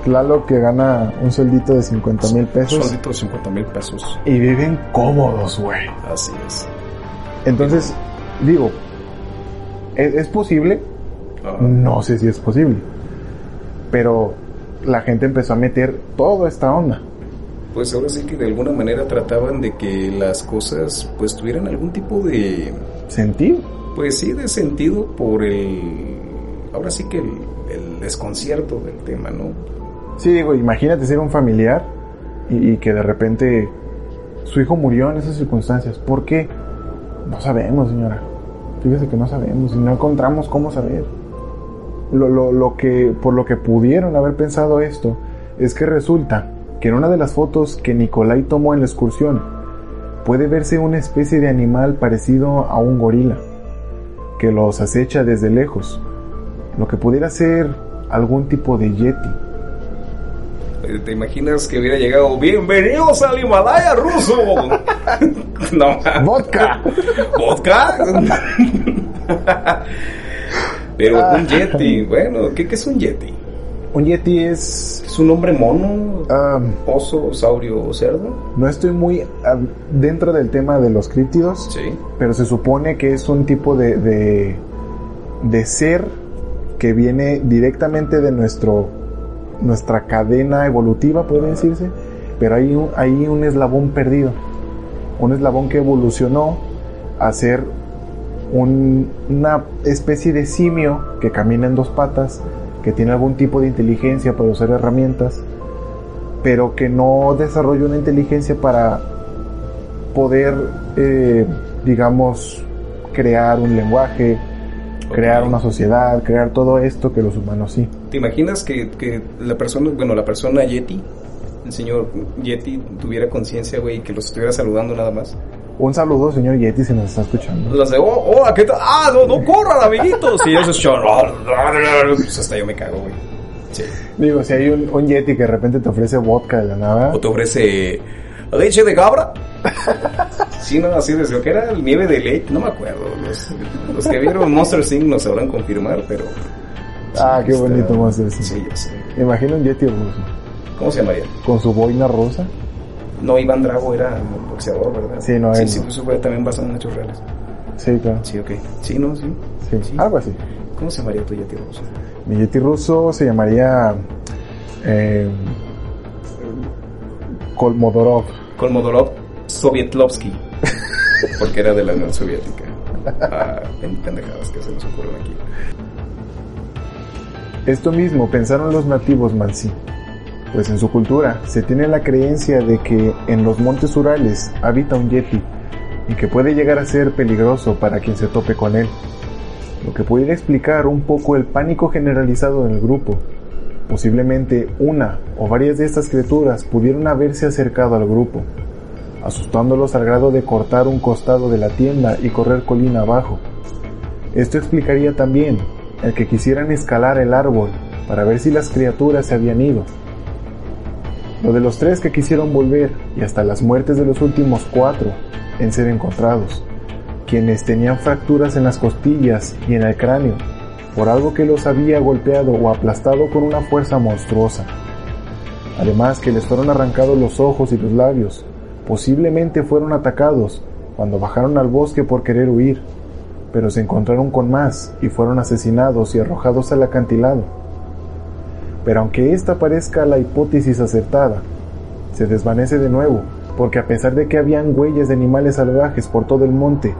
Tlaloc que gana un sueldito de 50 mil pesos sueldito de 50 mil pesos. y viven cómodos, güey. Así es. Entonces, Digo, ¿es, es posible? No sé si es posible. Pero la gente empezó a meter toda esta onda. Pues ahora sí que de alguna manera trataban de que las cosas pues tuvieran algún tipo de, ¿Sentido? pues sí, de sentido por el, ahora sí que el, el desconcierto del tema, ¿no? Sí, digo, imagínate ser un familiar y, que de repente su hijo murió en esas circunstancias. ¿Por qué? No sabemos, señora. Fíjese que no sabemos y no encontramos cómo saber. Lo, lo, lo que, por lo que pudieron haber pensado esto es que resulta que en una de las fotos que Nicolai tomó en la excursión puede verse una especie de animal parecido a un gorila que los acecha desde lejos, lo que pudiera ser algún tipo de yeti. Eh, ¿Te imaginas que hubiera llegado, bienvenidos al Himalaya ruso? (laughs) no, ¡Vodka! ¿vodka? Pero un yeti, bueno, ¿qué, qué es un yeti? Un yeti es... ¿Es un hombre mono, ah, oso, saurio o cerdo? no estoy muy ah, dentro del tema de los críptidos, Sí. pero se supone que es un tipo de, de, de ser que viene directamente de nuestro, nuestra cadena evolutiva, puede decirse, pero hay un, hay un eslabón perdido, un eslabón que evolucionó a ser un- una especie de simio que camina en dos patas, que tiene algún tipo de inteligencia para usar herramientas, pero que no desarrolla una inteligencia para poder, eh, digamos, crear un lenguaje, crear una sociedad, crear todo esto que los humanos sí. ¿Te imaginas que, que la persona, bueno, la persona Yeti, el señor Yeti, tuviera conciencia, güey, y que los estuviera saludando nada más? Un saludo, señor Yeti, si nos está escuchando. Los de, oh, hola, ¿qué tal? Ah, no, no corran, amiguitos. Y ellos son, pues hasta yo me cago, güey. Sí. Digo, si hay un, un Yeti que de repente te ofrece vodka de la nada, O te ofrece leche de cabra. Sí, no, así desde que era el nieve de leche, no me acuerdo. Los, los que vieron Monster Inc. nos sabrán confirmar, pero. Ah, qué está- bonito Monster sí. Sí, yo sé. Me imagino un Yeti ruso, ¿Cómo se llamaría? con su boina rosa. No, Iván Drago era boxeador, ¿verdad? Sí, no, Sí, él sí, no. pues eso fue también basado en hechos reales. Sí, claro. Sí, ok. Sí, no, sí. Sí, Sí. algo así. ¿Cómo se llamaría tu Yeti ruso? Mi Yeti ruso se llamaría eh, Kolmodorov. Kolmodorov Sovietlovsky. (laughs) Porque era de la Unión Soviética. Ah, pen- pendejadas que se nos ocurren aquí. Esto mismo pensaron los nativos mansí, pues en su cultura se tiene la creencia de que en los montes Urales habita un yeti y que puede llegar a ser peligroso para quien se tope con él, lo que pudiera explicar un poco el pánico generalizado en el grupo. Posiblemente una o varias de estas criaturas pudieron haberse acercado al grupo, asustándolos al grado de cortar un costado de la tienda y correr colina abajo. Esto explicaría también el que quisieran escalar el árbol para ver si las criaturas se habían ido. Lo de los tres que quisieron volver y hasta las muertes de los últimos cuatro en ser encontrados, quienes tenían fracturas en las costillas y en el cráneo por algo que los había golpeado o aplastado con una fuerza monstruosa. Además que les fueron arrancados los ojos y los labios, posiblemente fueron atacados cuando bajaron al bosque por querer huir pero se encontraron con más y fueron asesinados y arrojados al acantilado. Pero aunque esta parezca la hipótesis acertada, se desvanece de nuevo, porque a pesar de que habían huellas de animales salvajes por todo el monte,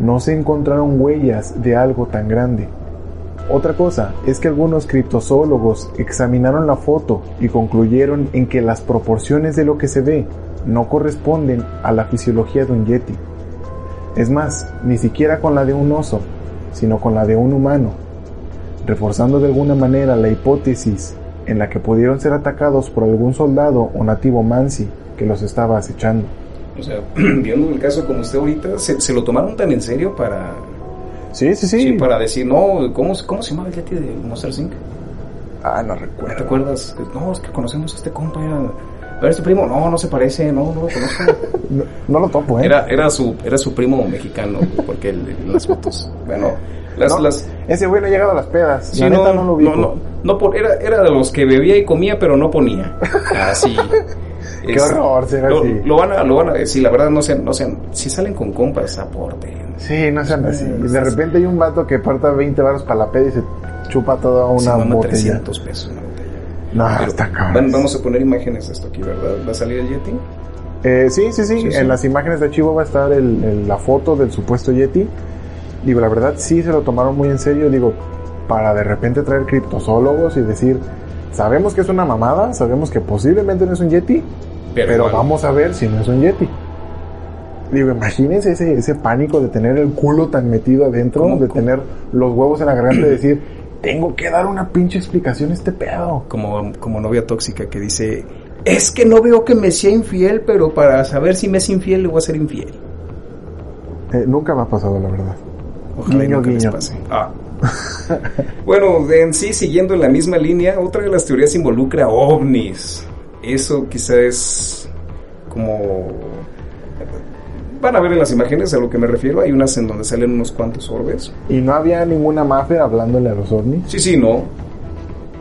no se encontraron huellas de algo tan grande. Otra cosa es que algunos criptozoólogos examinaron la foto y concluyeron en que las proporciones de lo que se ve no corresponden a la fisiología de un yeti. Es más, ni siquiera con la de un oso, sino con la de un humano, reforzando de alguna manera la hipótesis en la que pudieron ser atacados por algún soldado o nativo mansi que los estaba acechando. O sea, (clears throat) viendo el caso como usted ahorita, se, se lo tomaron tan en serio para, Sí, sí, sí. sí, para decir, no, ¿cómo, ¿cómo se llamaba el Yeti de Monster Inc.? Ah, no ¿No te recuerdo. acuerdas? No, es que conocemos a este compa. Era... ¿Era su primo? No, no se parece, no, no lo conozco. (laughs) No, no lo topo, ¿eh? Era, era, su, era su primo mexicano, porque en las fotos. Bueno, las, No, las, Ese güey no ha llegado a las pedas. Sí, la no, neta no lo ubico. no, no, no era, era de los que bebía y comía, pero no ponía. Así. (laughs) Qué horror ser lo, así. Lo van a, lo van a decir, la verdad no sean, no sean, si salen con compas, aporten. Sí, no sean así. Y de repente hay un vato que parta 20 baros para la peda y se chupa toda una botella. 300 pesos botella. No, Pero está cabrón. van- vamos a poner imágenes de esto aquí, ¿verdad? ¿Va a salir el Yeti? Eh, sí, sí, sí, Sí, sí. En las imágenes de archivo va a estar el- el- la foto del supuesto Yeti. Digo, la verdad sí se lo tomaron muy en serio. Digo, para de repente traer criptozoólogos y decir, sabemos que es una mamada, sabemos que posiblemente no es un Yeti, pero, vamos a ver si no es un Yeti. Digo, imagínense ese, ese pánico de tener el culo tan metido adentro, ¿Cómo- de tener los huevos en la garganta y decir, tengo que dar una pinche explicación a este pedo. Como, como novia tóxica que dice, es que no veo que me sea infiel, pero para saber si me es infiel le voy a ser infiel. Eh, nunca me ha pasado, la verdad. Ojalá y Guiño, nunca les pase. Ah. (laughs) bueno, en sí, siguiendo en la misma línea, otra de las teorías involucra ovnis. Eso quizás es como... Van a ver en las imágenes a lo que me refiero. Hay unas en donde salen unos cuantos orbes. Y no había ninguna mafia hablándole a los ovnis. Sí, sí, no.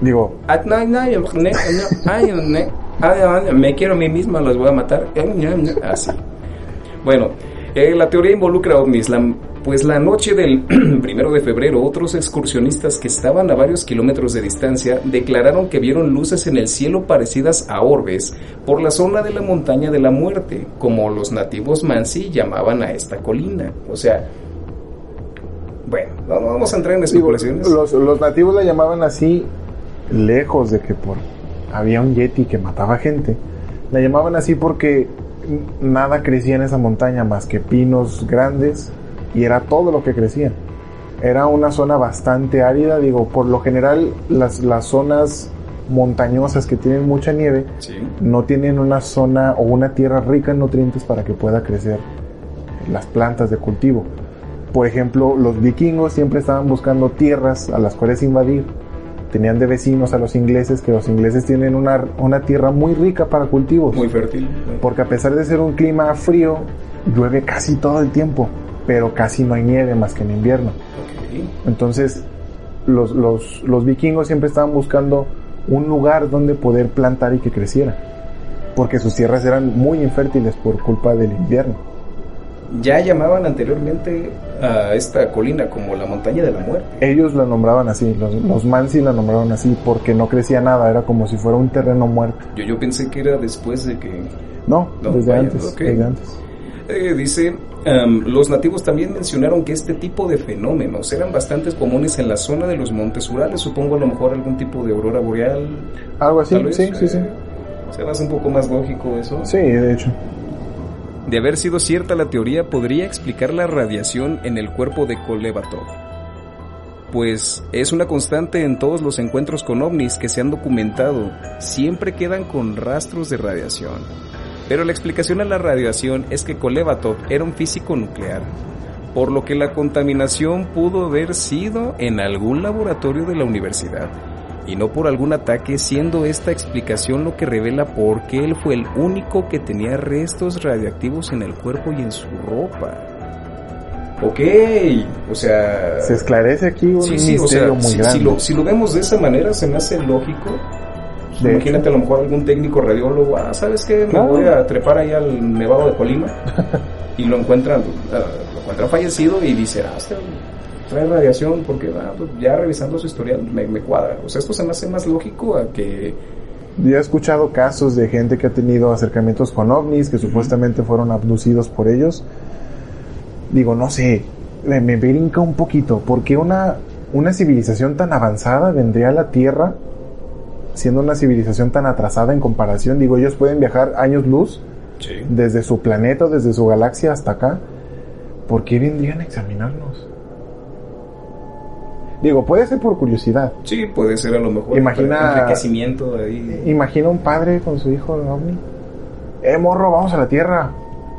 Digo, Me quiero a mí misma, los voy a matar. Así. Bueno, eh, la teoría involucra ovnis. La, pues la noche del (clears throat) primero de febrero, otros excursionistas que estaban a varios kilómetros de distancia declararon que vieron luces en el cielo parecidas a orbes por la zona de la montaña de la muerte, como los nativos Mansi llamaban a esta colina. O sea, bueno, no, no vamos a entrar en digo, especulaciones. los, los nativos la llamaban así, lejos de que por había un yeti que mataba gente. La llamaban así porque nada crecía en esa montaña más que pinos grandes y era todo lo que crecía. Era una zona bastante árida, digo, por lo general las, las zonas montañosas que tienen mucha nieve Sí. no tienen una zona o una tierra rica en nutrientes para que pueda crecer las plantas de cultivo. Por ejemplo, los vikingos siempre estaban buscando tierras a las cuales invadir. Tenían de vecinos a los ingleses, que los ingleses tienen una, una tierra muy rica para cultivos. Muy fértil. Porque a pesar de ser un clima frío, llueve casi todo el tiempo, pero casi no hay nieve más que en invierno. Ok. Entonces, los, los, los vikingos siempre estaban buscando un lugar donde poder plantar y que creciera. Porque sus tierras eran muy infértiles por culpa del invierno. Ya llamaban anteriormente a esta colina como la montaña de la muerte. Ellos la nombraban así, los, los Mansi la nombraban así porque no crecía nada, era como si fuera un terreno muerto. Yo, yo pensé que era después de que... No, No, desde vaya, antes, desde antes. Eh, dice, em, los nativos también mencionaron que este tipo de fenómenos eran bastante comunes en la zona de los montes Urales. Supongo a lo mejor algún tipo de aurora boreal. Algo así, vez, sí, sí, sí. eh, Se me hace un poco más lógico eso. Sí, de hecho. De haber sido cierta la teoría, podría explicar la radiación en el cuerpo de Kolevatov. Pues es una constante en todos los encuentros con ovnis que se han documentado, siempre quedan con rastros de radiación. Pero la explicación a la radiación es que Kolevatov era un físico nuclear, por lo que la contaminación pudo haber sido en algún laboratorio de la universidad, y no por algún ataque, siendo esta explicación lo que revela por qué él fue el único que tenía restos radioactivos en el cuerpo y en su ropa. Ok, o sea... Se esclarece aquí un Sí, sí, o misterio sea, muy si, grande. si lo, si lo vemos de esa manera, se me hace lógico. De Imagínate a lo mejor algún técnico radiólogo, ah, ¿sabes qué? Me Claro. voy a trepar ahí al Nevado de Colima (laughs) y lo encuentran, ah, lo encuentran fallecido y dice, ah, este trae radiación porque ah, pues, ya revisando su historial me, me cuadra. O sea, esto se me hace más lógico a que... Yo he escuchado casos de gente que ha tenido acercamientos con ovnis, que supuestamente fueron abducidos por ellos. Digo, no sé, me, me brinca un poquito, porque una, una civilización tan avanzada vendría a la Tierra, siendo una civilización tan atrasada en comparación. Digo, ellos pueden viajar años luz Sí. desde su planeta, desde su galaxia hasta acá. ¿Por qué vendrían a examinarnos? Digo, puede ser por curiosidad. Sí, puede ser a lo mejor Imagina- enriquecimiento ahí. Imagina un padre con su hijo ovni. Eh, morro, vamos a la Tierra.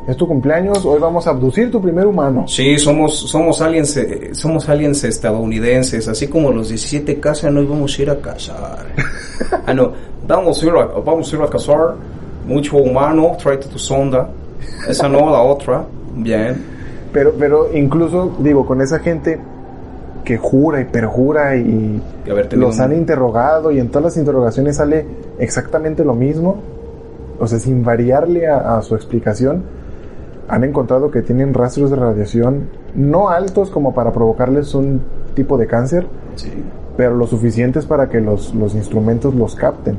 Es tu cumpleaños, hoy vamos a abducir tu primer humano. Sí, somos, somos aliens, eh, somos aliens estadounidenses, así como los 17 casan, nos vamos a ir a cazar. (laughs) ah, no, vamos a ir a, vamos a ir a cazar, mucho humano, tráete tu sonda, esa no, la otra, bien. Pero, pero incluso, digo, con esa gente que jura y perjura y Y haber tenido los un- han interrogado y en todas las interrogaciones sale exactamente lo mismo. o sea, sin variarle a, a su explicación, han encontrado que tienen rastros de radiación no altos como para provocarles un tipo de cáncer, Sí. pero lo suficientes para que los, los instrumentos los capten.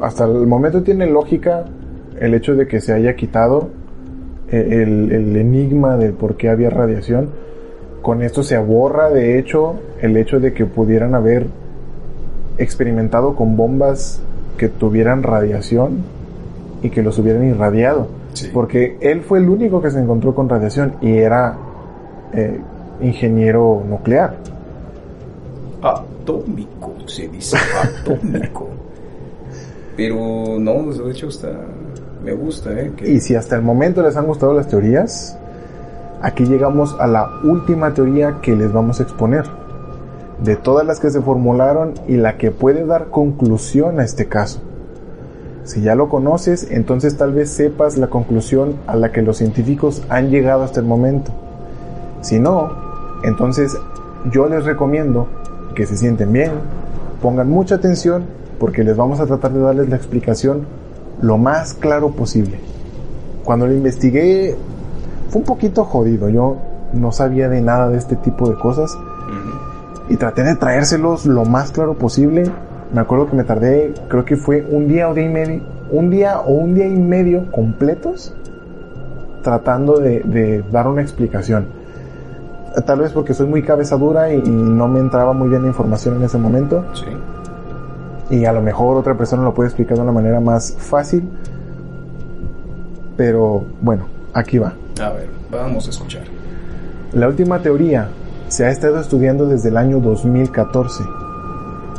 Hasta el momento tiene lógica el hecho de que se haya quitado eh, el, el enigma de por qué había radiación. Con esto se aborra, de hecho, el hecho de que pudieran haber experimentado con bombas que tuvieran radiación y que los hubieran irradiado. Sí. Porque él fue el único que se encontró con radiación y era eh, ingeniero nuclear. Atómico, se dice atómico. (laughs) Pero no, de hecho está. Me gusta, ¿eh? Que, Y si hasta el momento les han gustado las teorías, aquí llegamos a la última teoría que les vamos a exponer. De todas las que se formularon y la que puede dar conclusión a este caso. Si ya lo conoces, entonces tal vez sepas la conclusión a la que los científicos han llegado hasta el momento. Si no, entonces yo les recomiendo que se sienten bien, pongan mucha atención porque les vamos a tratar de darles la explicación lo más claro posible. Cuando lo investigué fue un poquito jodido, yo no sabía de nada de este tipo de cosas y traté de traérselos lo más claro posible. Me acuerdo que me tardé, creo que fue un día o día y medio, un día o un día y medio completos tratando de, de dar una explicación. Tal vez porque soy muy cabeza dura y, y no me entraba muy bien la información en ese momento Sí. y a lo mejor otra persona lo puede explicar de una manera más fácil. Pero bueno, aquí va. A ver, vamos a escuchar. La última teoría se ha estado estudiando desde el año 2014,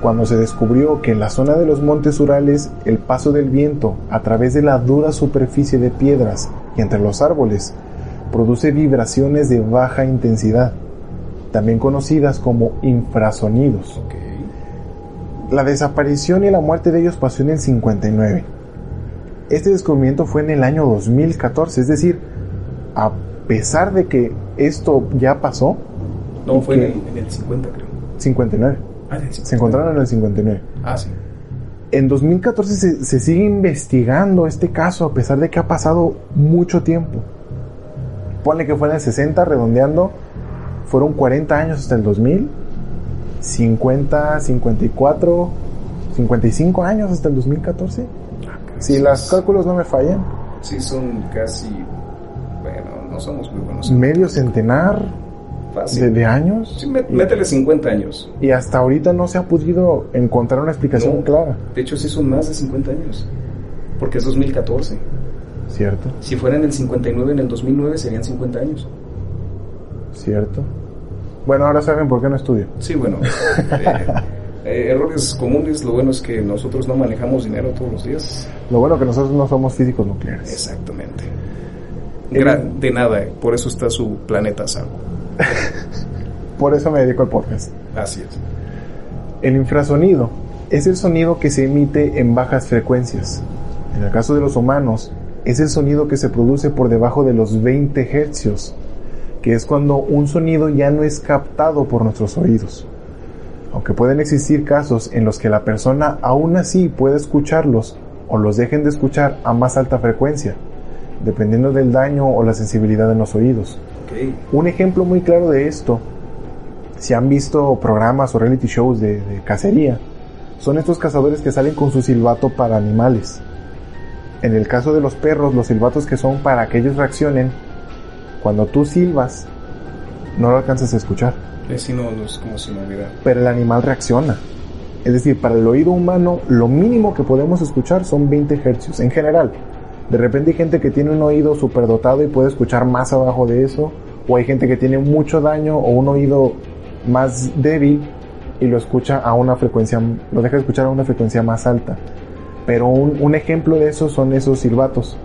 cuando se descubrió que en la zona de los montes Urales el paso del viento a través de la dura superficie de piedras y entre los árboles produce vibraciones de baja intensidad, también conocidas como infrasonidos. La desaparición y la muerte de ellos pasó en el 59. Este descubrimiento fue en el año 2014, es decir, a pesar de que esto ya pasó, No, ¿Y fue en el, en el 50, creo. 59. Ah, en el 50. Se encontraron en el 59. Ah, sí. En 2014 se, se sigue investigando este caso a pesar de que ha pasado mucho tiempo. Ponle que fue en el 60, redondeando, fueron 40 años hasta el 2000, 50, 54, 55 años hasta el 2014. Ah, Si sí, los es- cálculos no me fallan, Sí, son casi. Bueno, no somos muy buenos. medio centenar Fácil. de, años. Sí, mé- y, métele 50 años. y hasta ahorita no se ha podido encontrar una explicación No. clara. De hecho, sí son más de 50 años. Porque es 2014. ¿Cierto? Si fuera en el 59, en el 2009 serían 50 años. ¿Cierto? Bueno, ahora saben por qué no estudio. Sí, bueno. eh, (laughs) eh, errores comunes. Lo bueno es que nosotros no manejamos dinero todos los días. Lo bueno que nosotros no somos físicos nucleares. Exactamente. El- Gra- de nada, eh, por eso está su planeta salvo. (laughs) Por eso me dedico al podcast. Así es. El infrasonido es el sonido que se emite en bajas frecuencias. En el caso de los humanos, es el sonido que se produce por debajo de los 20 hercios, que es cuando un sonido ya no es captado por nuestros oídos. Aunque pueden existir casos en los que la persona aún así puede escucharlos o los dejen de escuchar a más alta frecuencia, dependiendo del daño o la sensibilidad en los oídos. Un ejemplo muy claro de esto, si han visto programas o reality shows de, de cacería, son estos cazadores que salen con su silbato para animales. En el caso de los perros, los silbatos que son para que ellos reaccionen, cuando tú silbas, no lo alcanzas a escuchar, no es como si no hubiera. pero el animal reacciona. Es decir, para el oído humano, lo mínimo que podemos escuchar son 20 hercios en general. De repente hay gente que tiene un oído superdotado y puede escuchar más abajo de eso, o hay gente que tiene mucho daño o un oído más débil y lo escucha a una frecuencia, lo deja de escuchar a una frecuencia más alta. Pero un, un ejemplo de eso son esos silbatos.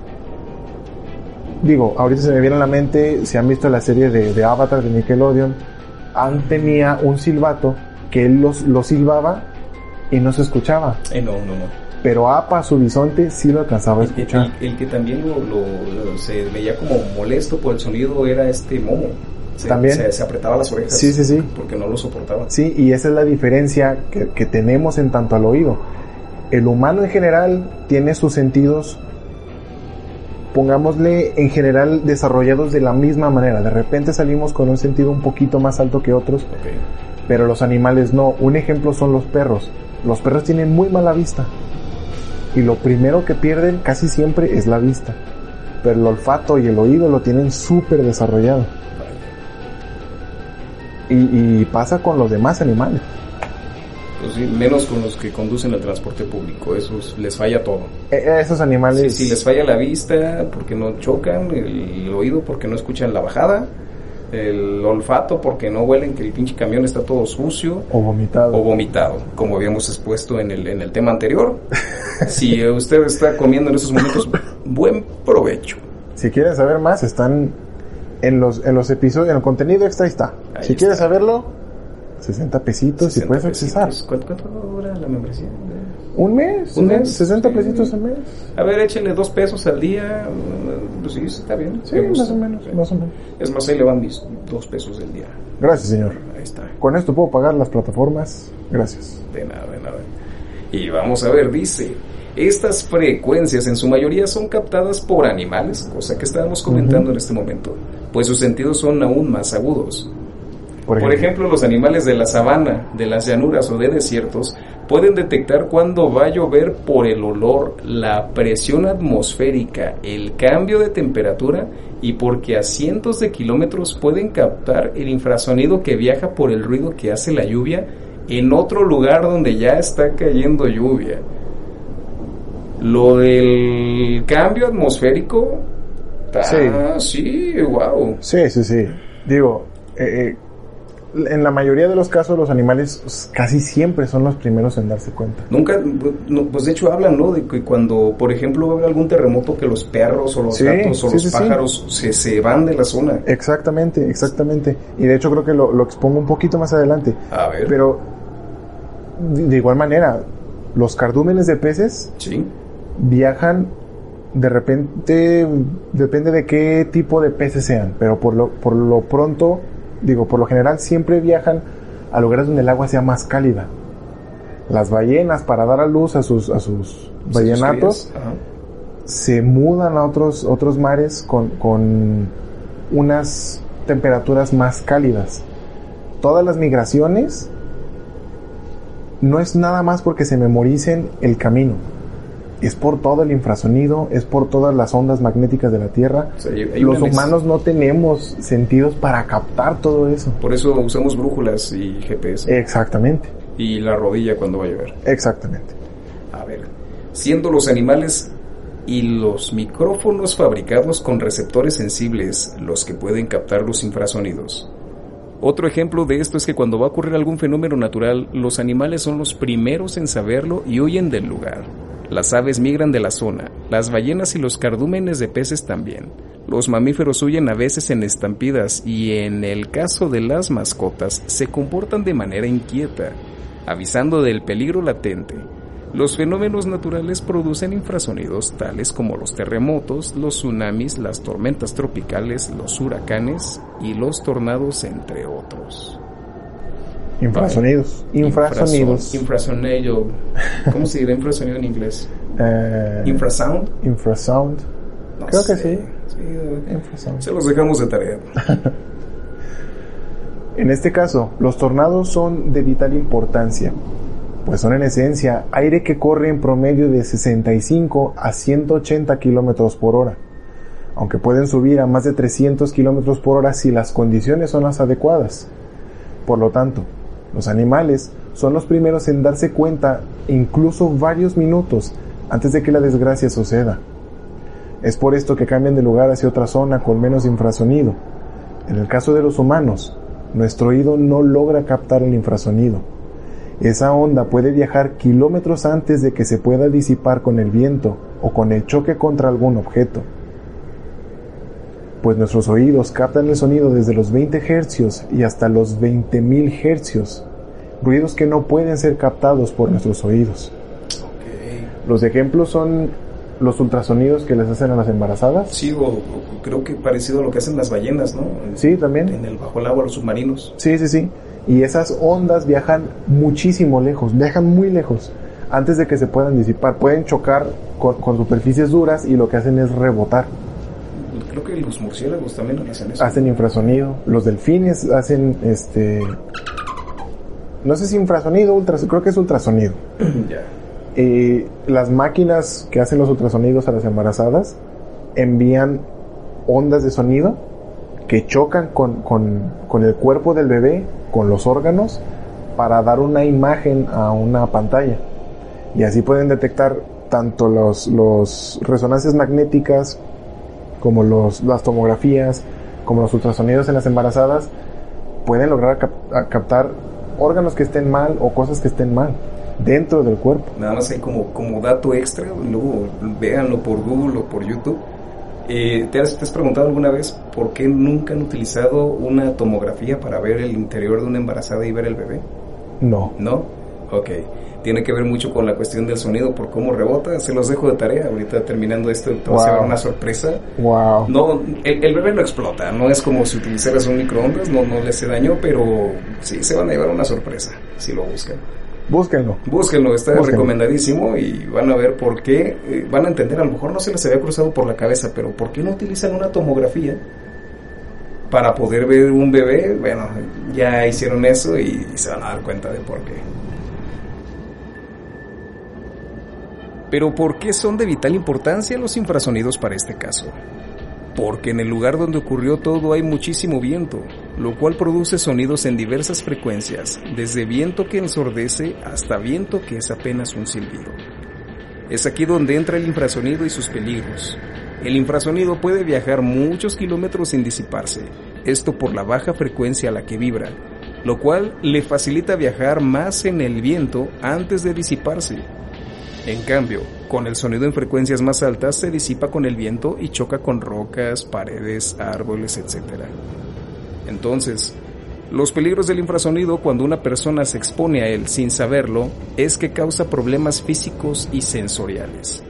Digo, ahorita se me viene a la mente, si han visto la serie de, Avatar de Nickelodeon, Aang tenía un silbato que él los, lo silbaba y no se escuchaba. Eh, no, no, no. Pero Apa, su bisonte, sí lo alcanzaba a El, escuchar. el- el que también lo, lo- lo- se veía como molesto por el sonido era este momo. Se, También. Se, se apretaba las orejas. Sí, sí, sí. Porque no lo soportaba. Sí, y esa es la diferencia que, que tenemos en tanto al oído. El humano en general tiene sus sentidos pongámosle en general desarrollados de la misma manera. De repente salimos con un sentido un poquito más alto que otros, Ok. pero los animales no. Un ejemplo son los perros. Los perros tienen muy mala vista. Y lo primero que pierden casi siempre es la vista. Pero el olfato y el oído lo tienen súper desarrollado. Y, y pasa con los demás animales. Pues sí, menos con los que conducen el transporte público, esos les falla todo. E- e- esos animales... Sí, sí, les falla la vista porque no chocan, el oído porque no escuchan la bajada, el olfato porque no huelen que el pinche camión está todo sucio O vomitado. o vomitado, como habíamos expuesto en el, en el tema anterior. (laughs) si usted está comiendo en esos momentos, buen provecho. Si quieren saber más, están en los, en los episodios, en el contenido extra ahí está. Ahí si quieres saberlo, 60 pesitos y 60 puedes accesar. ¿Cuánto, cuánto dura la membresía? Un mes, Un mes, 60 sí. pesitos al mes. A ver, échenle dos pesos al día. Pues sí, está bien. Sí, más o menos, Sí. más o menos. Es más, ahí le van mis dos pesos del día. Gracias, señor. Ahí está. Con esto puedo pagar las plataformas. Gracias. De nada, de nada. Y vamos a ver, dice, estas frecuencias en su mayoría son captadas por animales, cosa que estábamos comentando en este momento, pues sus sentidos son aún más agudos. Por ejemplo, los animales de la sabana, de las llanuras o de desiertos pueden detectar cuando va a llover por el olor, la presión atmosférica, el cambio de temperatura y porque a cientos de kilómetros pueden captar el infrasonido que viaja por el ruido que hace la lluvia en otro lugar donde ya está cayendo lluvia. Lo del cambio atmosférico, ah, sí, wow. sí, sí, sí. Digo, eh, eh, en la mayoría de los casos los animales pues, casi siempre son los primeros en darse cuenta. Nunca, no, pues de hecho hablan, ¿no? De que cuando, por ejemplo, haber algún terremoto, que los perros o los Sí, gatos o sí, los sí, pájaros se, se van de la zona. Exactamente, exactamente. Y de hecho creo que lo, lo expongo un poquito más adelante. A ver, Pero de de igual manera, los cardúmenes de peces viajan de repente, depende de qué tipo de peces sean, pero por lo, por lo pronto, digo, por lo general siempre viajan a lugares donde el agua sea más cálida. Las ballenas, para dar a luz a sus, a sus ballenatos, se mudan a otros, otros mares con, con unas temperaturas más cálidas. Todas las migraciones no es nada más porque se memoricen el camino. Es por todo el infrasonido, es por todas las ondas magnéticas de la Tierra. O sea, Los humanos no tenemos sentidos para captar todo eso. Por eso usamos brújulas y GPS. Exactamente, Y la rodilla cuando va a llover. exactamente. A ver, siendo los animales y los micrófonos fabricados con receptores sensibles los que pueden captar los infrasonidos. Otro ejemplo de esto es que cuando va a ocurrir algún fenómeno natural, los animales son los primeros en saberlo y huyen del lugar. Las aves migran de la zona, las ballenas y los cardúmenes de peces también. Los mamíferos huyen a veces en estampidas y en el caso de las mascotas se comportan de manera inquieta, avisando del peligro latente. Los fenómenos naturales producen infrasonidos tales como los terremotos, los tsunamis, las tormentas tropicales, los huracanes y los tornados, entre otros. Infrasonidos, infrasonidos. Infrasonido. ¿Cómo se dirá infrasonido en inglés? (laughs) Eh, ¿Infrasound? infrasound. No Creo que sí. Sí, Infrasound. Se los dejamos de tarea. (laughs) En este caso, los tornados son de vital importancia, pues son en esencia aire que corre en promedio de 65 a 180 kilómetros por hora, aunque pueden subir a más de 300 kilómetros por hora si las condiciones son las adecuadas. Por lo tanto, los animales son los primeros en darse cuenta incluso varios minutos antes de que la desgracia suceda. Es por esto que cambian de lugar hacia otra zona con menos infrasonido. En el caso de los humanos, nuestro oído no logra captar el infrasonido. Esa onda puede viajar kilómetros antes de que se pueda disipar con el viento o con el choque contra algún objeto. Pues nuestros oídos captan el sonido desde los 20 hercios y hasta los 20.000 hercios, ruidos que no pueden ser captados por nuestros oídos. Los ejemplos son los ultrasonidos que les hacen a las embarazadas. Sí, o, o creo que parecido a lo que hacen las ballenas, ¿no? Sí, también. En el bajo el agua, los submarinos. Sí, sí, sí. Y esas ondas viajan muchísimo lejos, viajan muy lejos antes de que se puedan disipar. Pueden chocar con, con superficies duras y lo que hacen es rebotar. Creo que los murciélagos también hacen eso. Hacen infrasonido. Los delfines hacen este. No sé si infrasonido, ultrasonido, creo que es ultrasonido. (clears throat) ya. Eh, las máquinas que hacen los ultrasonidos a las embarazadas envían ondas de sonido que chocan con, con, con el cuerpo del bebé, con los órganos, para dar una imagen a una pantalla. Y así pueden detectar tanto los, los resonancias magnéticas como los, las tomografías, como los ultrasonidos en las embarazadas, pueden lograr cap- captar órganos que estén mal o cosas que estén mal dentro del cuerpo. Nada más hay como, como dato extra, luego véanlo por Google o por YouTube. Eh, ¿te, has, ¿Te has preguntado alguna vez por qué nunca han utilizado una tomografía para ver el interior de una embarazada y ver el bebé? No. ¿No? Ok. Tiene que ver mucho con la cuestión del sonido, por cómo rebota. Se los dejo de tarea. Ahorita terminando esto, te vas a Wow. ver una sorpresa. Wow. No, el, el bebé no explota, no es como si utilizaras un microondas, no, no le hace daño, pero sí se van a llevar una sorpresa si lo buscan. Búsquenlo. Búsquenlo, está Búsquenlo. recomendadísimo y van a ver por qué, eh, van a entender, a lo mejor no se les había cruzado por la cabeza, pero ¿por qué no utilizan una tomografía para poder ver un bebé? Bueno, ya hicieron eso y, se van a dar cuenta de por qué. Pero ¿por qué son de vital importancia los infrasonidos para este caso? Porque en el lugar donde ocurrió todo hay muchísimo viento, lo cual produce sonidos en diversas frecuencias, desde viento que ensordece hasta viento que es apenas un silbido. Es aquí donde entra el infrasonido y sus peligros. El infrasonido puede viajar muchos kilómetros sin disiparse, esto por la baja frecuencia a la que vibra, lo cual le facilita viajar más en el viento antes de disiparse. En cambio, con el sonido en frecuencias más altas se disipa con el viento y choca con rocas, paredes, árboles, etc. Entonces, los peligros del infrasonido cuando una persona se expone a él sin saberlo es que causa problemas físicos y sensoriales.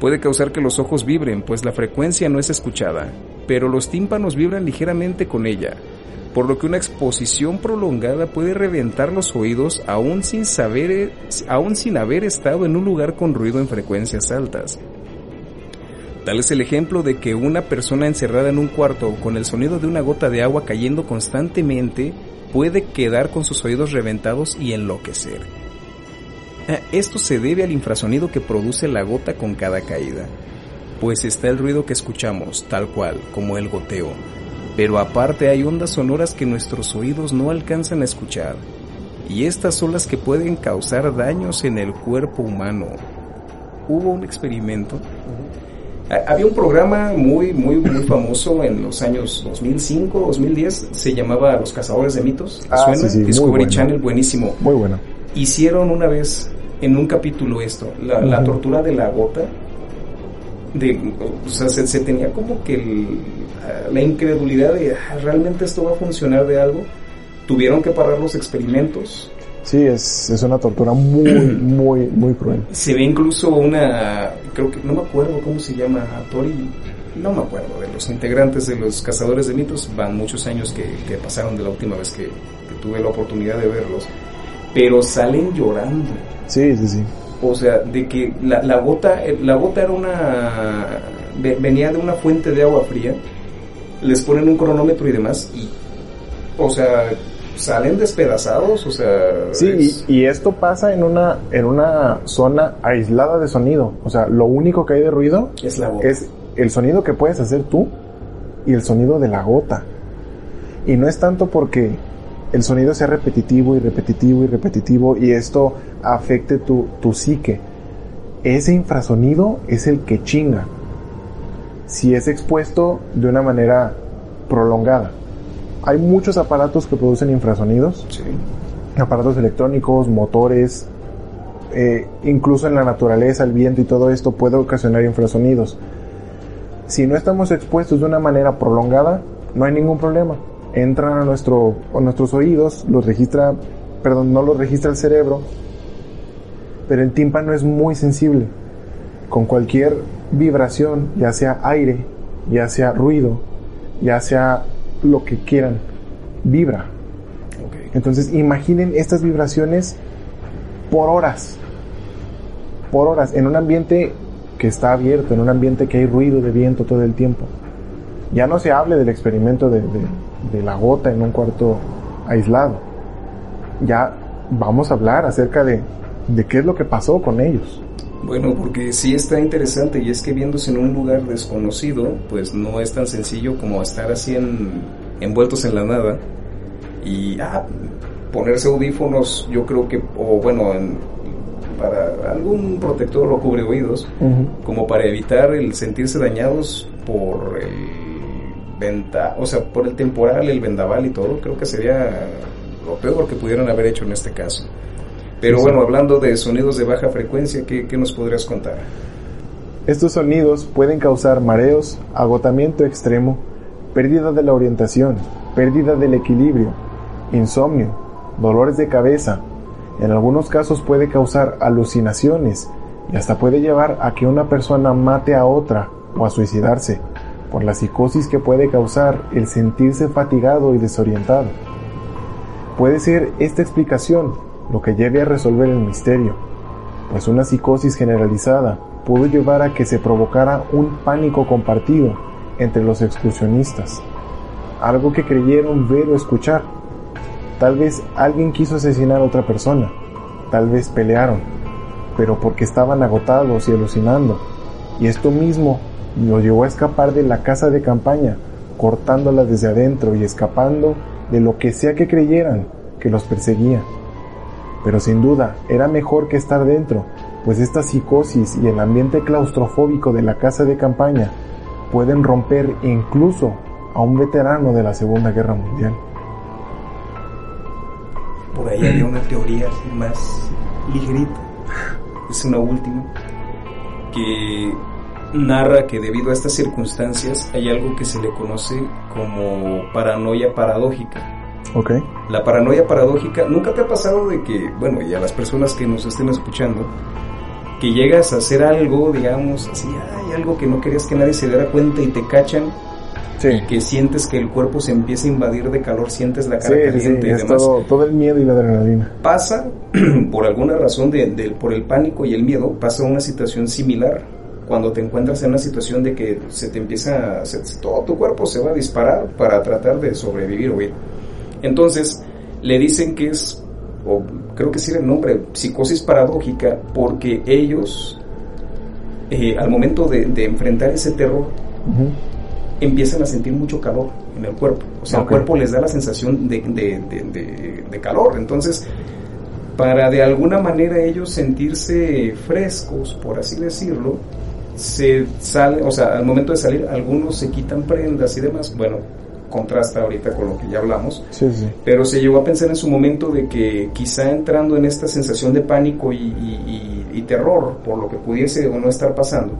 Puede causar que los ojos vibren, pues la frecuencia no es escuchada, pero los tímpanos vibran ligeramente con ella, por lo que una exposición prolongada puede reventar los oídos aún sin saber, aún sin haber estado en un lugar con ruido en frecuencias altas. Tal es el ejemplo de que una persona encerrada en un cuarto con el sonido de una gota de agua cayendo constantemente puede quedar con sus oídos reventados y enloquecer. Ah, Esto se debe al infrasonido que produce la gota con cada caída, pues está el ruido que escuchamos, tal cual, como el goteo, pero aparte hay ondas sonoras que nuestros oídos no alcanzan a escuchar, y estas son las que pueden causar daños en el cuerpo humano. Hubo un experimento. Ha- Había un programa muy, muy, muy famoso en los años 2005, 2010, se llamaba Los Cazadores de Mitos. ¿Te Ah, suena? sí, sí, Discovery bueno. Channel, buenísimo. Muy bueno. Hicieron una vez en un capítulo esto, la, tortura de la gota. De, o sea, se, se tenía como que el- la incredulidad de "Ah, realmente esto va a funcionar de algo. Tuvieron que parar los experimentos. Sí, es, es una tortura muy, (clears throat) muy, muy cruel. Se ve incluso una, creo que no me acuerdo cómo se llama, Tori, no me acuerdo, de los integrantes de los Cazadores de Mitos, van muchos años que, que pasaron de la última vez que, que tuve la oportunidad de verlos, pero salen llorando. Sí, sí, sí. O sea, de que la, la gota, eh, la gota era una, ve- venía de una fuente de agua fría, les ponen un cronómetro y demás, y, o sea, salen despedazados, o sea, Sí, es- y, y esto pasa en una, en una zona aislada de sonido. O sea, lo único que hay de ruido es la gota. es el sonido que puedes hacer tú y el sonido de la gota. Y no es tanto porque el sonido sea repetitivo y repetitivo y repetitivo y esto afecte tu, tu psique. Ese infrasonido es el que chinga. Si es expuesto de una manera prolongada. Hay muchos aparatos que producen infrasonidos Sí. aparatos electrónicos, motores, eh, incluso en la naturaleza, el viento y todo esto puede ocasionar infrasonidos. Si no estamos expuestos de una manera prolongada, no hay ningún problema. Entran a, nuestro, a nuestros oídos, los registra, perdón, no los registra el cerebro, pero el tímpano es muy sensible. Con cualquier vibración, ya sea aire, ya sea ruido, ya sea lo que quieran, vibra. Entonces imaginen estas vibraciones por horas. Por horas, en un ambiente que está abierto, en un ambiente que hay ruido de viento todo el tiempo. Ya no se hable del experimento de, de la gota en un cuarto aislado. Ya vamos a hablar acerca de, de qué es lo que pasó con ellos. Bueno, porque sí está interesante y es que viéndose en un lugar desconocido, pues no es tan sencillo como estar así envueltos en la nada y ah, ponerse audífonos, yo creo que, o bueno, para algún protector o cubre oídos, como para evitar el sentirse dañados por el o sea, por el temporal, el vendaval y todo, creo que sería lo peor que pudieran haber hecho en este caso. Pero bueno, hablando de sonidos de baja frecuencia, ¿qué, ¿qué, nos podrías contar? Estos sonidos pueden causar mareos, agotamiento extremo, pérdida de la orientación, pérdida del equilibrio, insomnio, dolores de cabeza. En algunos casos puede causar alucinaciones y hasta puede llevar a que una persona mate a otra o a suicidarse por la psicosis que puede causar el sentirse fatigado y desorientado. Puede ser esta explicación lo que lleve a resolver el misterio, pues una psicosis generalizada pudo llevar a que se provocara un pánico compartido entre los exclusionistas, algo que creyeron ver o escuchar. Tal vez alguien quiso asesinar a otra persona, tal vez pelearon, pero porque estaban agotados y alucinando, y esto mismo lo llevó a escapar de la casa de campaña, cortándola desde adentro y escapando de lo que sea que creyeran que los perseguía. Pero sin duda era mejor que estar dentro, pues esta psicosis y el ambiente claustrofóbico de la casa de campaña pueden romper incluso a un veterano de la Segunda Guerra Mundial. Por ahí había una teoría más ligerita, es una última, que narra que debido a estas circunstancias hay algo que se le conoce como paranoia paradójica Okay. La paranoia paradójica, ¿nunca te ha pasado de que, bueno, y a las personas que nos estén escuchando, que llegas a hacer algo, digamos, así, hay algo que no querías que nadie se diera cuenta y te cachan, que sientes que el cuerpo se empieza a invadir de calor, sientes la cara caliente y demás. Todo, el miedo y la adrenalina. Pasa, (clears throat) por alguna razón, de, por el pánico y el miedo, pasa una situación similar cuando te encuentras en una situación de que se te empieza, todo tu cuerpo se va a disparar para tratar de sobrevivir, güey. Entonces, le dicen que es, o creo que sí el nombre, psicosis paradójica, porque ellos, eh, al momento de, enfrentar ese terror, empiezan a sentir mucho calor en el cuerpo. O sea, el cuerpo les da la sensación de, de, calor. Entonces, para de alguna manera ellos sentirse frescos, por así decirlo, se sale, o sea, al momento de salir, algunos se quitan prendas y demás. Bueno, contrasta ahorita con lo que ya hablamos, pero se llegó a pensar en su momento de que quizá entrando en esta sensación de pánico y, terror por lo que pudiese o no estar pasando,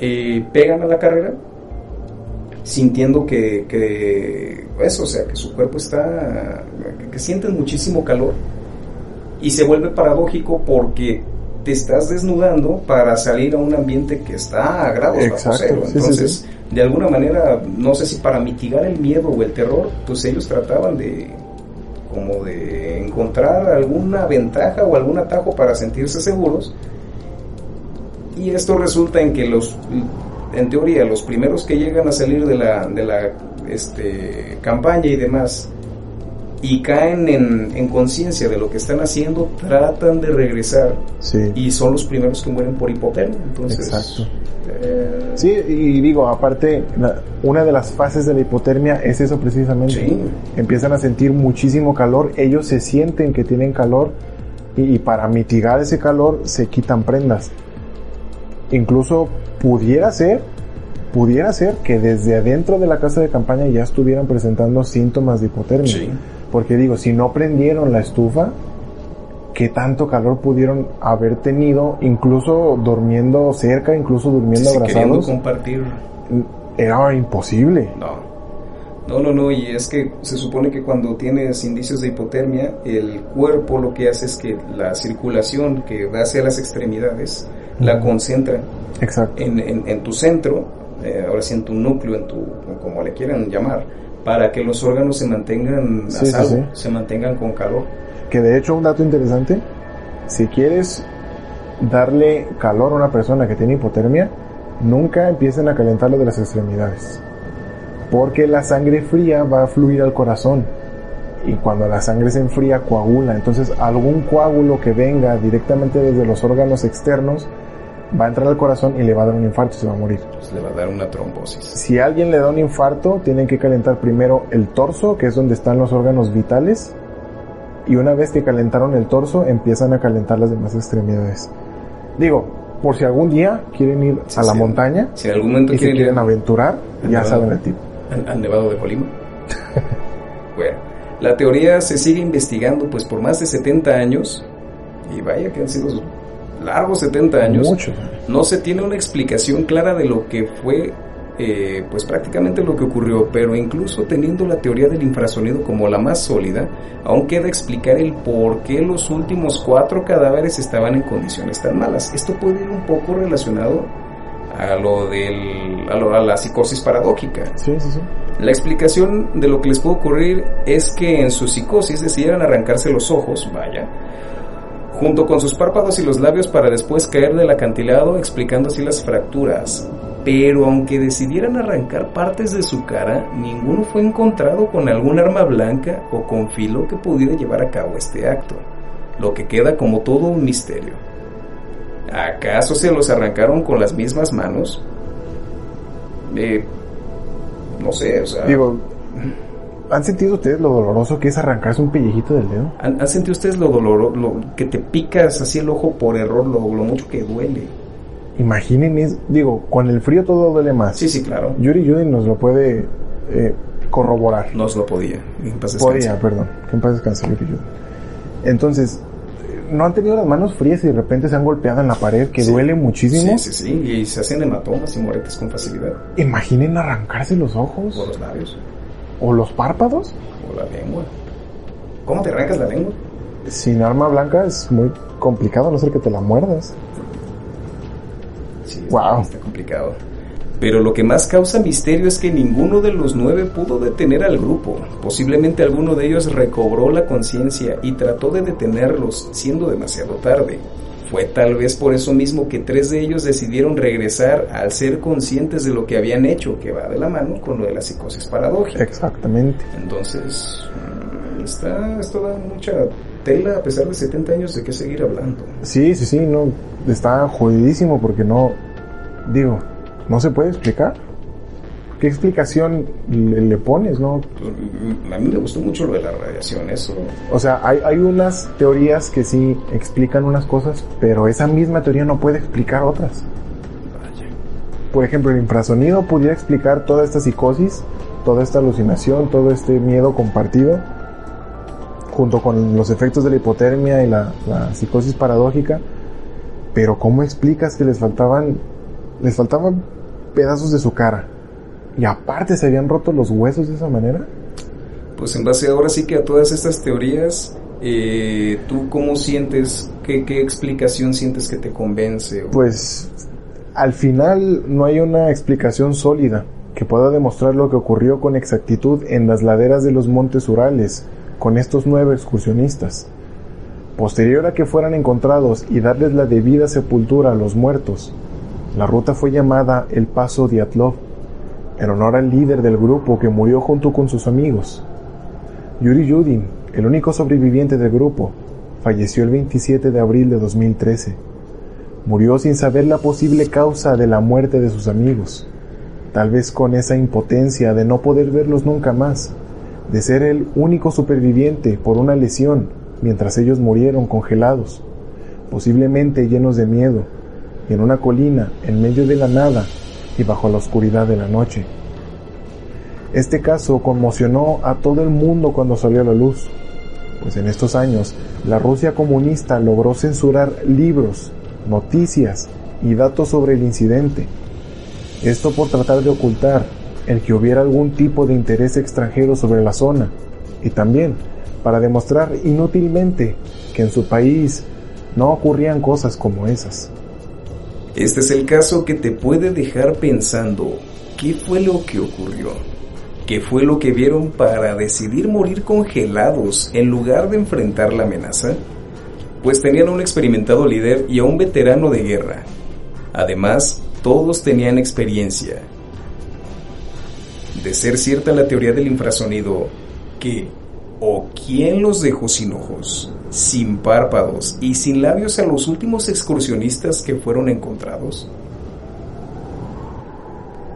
eh, pegan a la carrera sintiendo que, que, eso, o sea, que su cuerpo está, que sienten muchísimo calor y se vuelve paradójico porque te estás desnudando para salir a un ambiente que está a grados bajo cero. Entonces, de alguna manera, no sé si para mitigar el miedo o el terror, pues ellos trataban de como de encontrar alguna ventaja o algún atajo para sentirse seguros. Y esto resulta en que los, en teoría, los primeros que llegan a salir de la, de la este, campaña y demás, y caen en, en conciencia de lo que están haciendo, tratan de regresar y son los primeros que mueren por hipotermia. Entonces, Exacto. Eh, sí, y digo, aparte, una de las fases de la hipotermia es eso precisamente. Empiezan a sentir muchísimo calor, ellos se sienten que tienen calor y, para mitigar ese calor se quitan prendas. Incluso pudiera ser, pudiera ser que desde adentro de la casa de campaña ya estuvieran presentando síntomas de hipotermia. Porque digo, si no prendieron la estufa, ¿qué tanto calor pudieron haber tenido, incluso durmiendo cerca, incluso durmiendo abrazados? compartir. Era imposible. No. No, no, no, y es que se supone que cuando tienes indicios de hipotermia, el cuerpo lo que hace es que la circulación que va hacia las extremidades la concentra Exacto. En, en, tu centro, eh, ahora sí en tu núcleo, en tu, como le quieran llamar, para que los órganos se mantengan a salvo, se mantengan con calor. Que de hecho un dato interesante, si quieres darle calor a una persona que tiene hipotermia, nunca empiecen a calentarlo de las extremidades. porque la sangre fría va a fluir al corazón y cuando la sangre se enfría coagula. Entonces algún coágulo que venga directamente desde los órganos externos va a entrar al corazón y le va a dar un infarto y se va a morir. Pues le va a dar una trombosis. Si a alguien le da un infarto, tienen que calentar primero el torso, que es donde están los órganos vitales, y una vez que calentaron el torso, empiezan a calentar las demás extremidades. Digo, por si algún día quieren ir Sí, a la sí. montaña Si en algún momento y se quieren, ir quieren aventurar, ya nevado- saben el tipo. al, al Nevado de Colima. (laughs) bueno, la teoría se sigue investigando pues por más de 70 años, y vaya que han sido largos 70 años. Mucho. No se tiene una explicación clara de lo que fue, eh, pues prácticamente lo que ocurrió, pero incluso teniendo la teoría del infrasonido como la más sólida, aún queda explicar el por qué los últimos cuatro cadáveres estaban en condiciones tan malas. Esto puede ir un poco relacionado a lo del, a, lo- a la psicosis paradójica. Sí, sí, sí. La explicación de lo que les puede ocurrir es que en su psicosis decidieran arrancarse los ojos, vaya, junto con sus párpados y los labios para después caer del acantilado explicando así las fracturas. Pero aunque decidieran arrancar partes de su cara, ninguno fue encontrado con algún arma blanca o con filo que pudiera llevar a cabo este acto, lo que queda como todo un misterio. ¿Acaso se los arrancaron con las mismas manos? Eh, no sé, o sea... Digo, ¿han sentido ustedes lo doloroso que es arrancarse un pellejito del dedo? ¿Han, han sentido ustedes lo dolor, lo que te picas así el ojo por error, lo, lo mucho que duele? Imaginen, es, digo, con el frío todo duele más. Sí, sí, claro. Yuri Yuri nos lo puede eh, corroborar. No os lo podía. En paz descanse. Podía, perdón. Que en paz descanse, Yuri Yuri. Entonces, ¿no han tenido las manos frías y de repente se han golpeado en la pared que Sí. duele muchísimo? Sí, sí, sí. Y se hacen hematomas y moretes con facilidad. Imaginen arrancarse los ojos Por los labios o los párpados. o la lengua. ¿Cómo te arrancas la lengua? Sin arma blanca es muy complicado, a no ser que te la muerdas. Sí, Wow. está complicado. Pero lo que más causa misterio es que ninguno de los nueve pudo detener al grupo. Posiblemente alguno de ellos recobró la conciencia y trató de detenerlos, siendo demasiado tarde. Fue tal vez por eso mismo que tres de ellos decidieron regresar al ser conscientes de lo que habían hecho, que va de la mano con lo de la psicosis paradójica. Exactamente. Entonces, mm, está, esto da mucha tela a pesar de 70 años de qué seguir hablando. Sí, sí, sí, no. Está jodidísimo porque no. Digo, no se puede explicar. ¿Qué explicación le, le pones, no? A mí me gustó mucho lo de la radiación, eso. O sea, hay, hay unas teorías que sí explican unas cosas, pero esa misma teoría no puede explicar otras. Vaya. Por ejemplo, el infrasonido pudiera explicar toda esta psicosis, toda esta alucinación, todo este miedo compartido, junto con los efectos de la hipotermia y la, la psicosis paradójica. Pero ¿cómo explicas que les faltaban, les faltaban pedazos de su cara? Y aparte se habían roto los huesos de esa manera. Pues en base ahora sí que a todas estas teorías, eh, ¿tú cómo sientes, qué, qué explicación sientes que te convence? O- Pues al final no hay una explicación sólida que pueda demostrar lo que ocurrió con exactitud en las laderas de los montes Urales con estos nueve excursionistas. Posterior a que fueran encontrados y darles la debida sepultura a los muertos, la ruta fue llamada el Paso Diatlov, en honor al líder del grupo que murió junto con sus amigos. Yuri Yudin, el único sobreviviente del grupo, falleció el 27 de abril de 2013. Murió sin saber la posible causa de la muerte de sus amigos, tal vez con esa impotencia de no poder verlos nunca más, de ser el único superviviente por una lesión mientras ellos murieron congelados, posiblemente llenos de miedo, en una colina en medio de la nada y bajo la oscuridad de la noche. Este caso conmocionó a todo el mundo cuando salió a la luz, pues en estos años la Rusia comunista logró censurar libros, noticias y datos sobre el incidente. Esto por tratar de ocultar el que hubiera algún tipo de interés extranjero sobre la zona y también para demostrar inútilmente que en su país no ocurrían cosas como esas. Este es el caso que te puede dejar pensando, ¿qué fue lo que ocurrió? ¿Qué fue lo que vieron para decidir morir congelados en lugar de enfrentar la amenaza? Pues tenían a un experimentado líder y a un veterano de guerra. Además, todos tenían experiencia. De ser cierta la teoría del infrasonido, ¿qué o quién los dejó sin ojos, sin párpados y sin labios a los últimos excursionistas que fueron encontrados?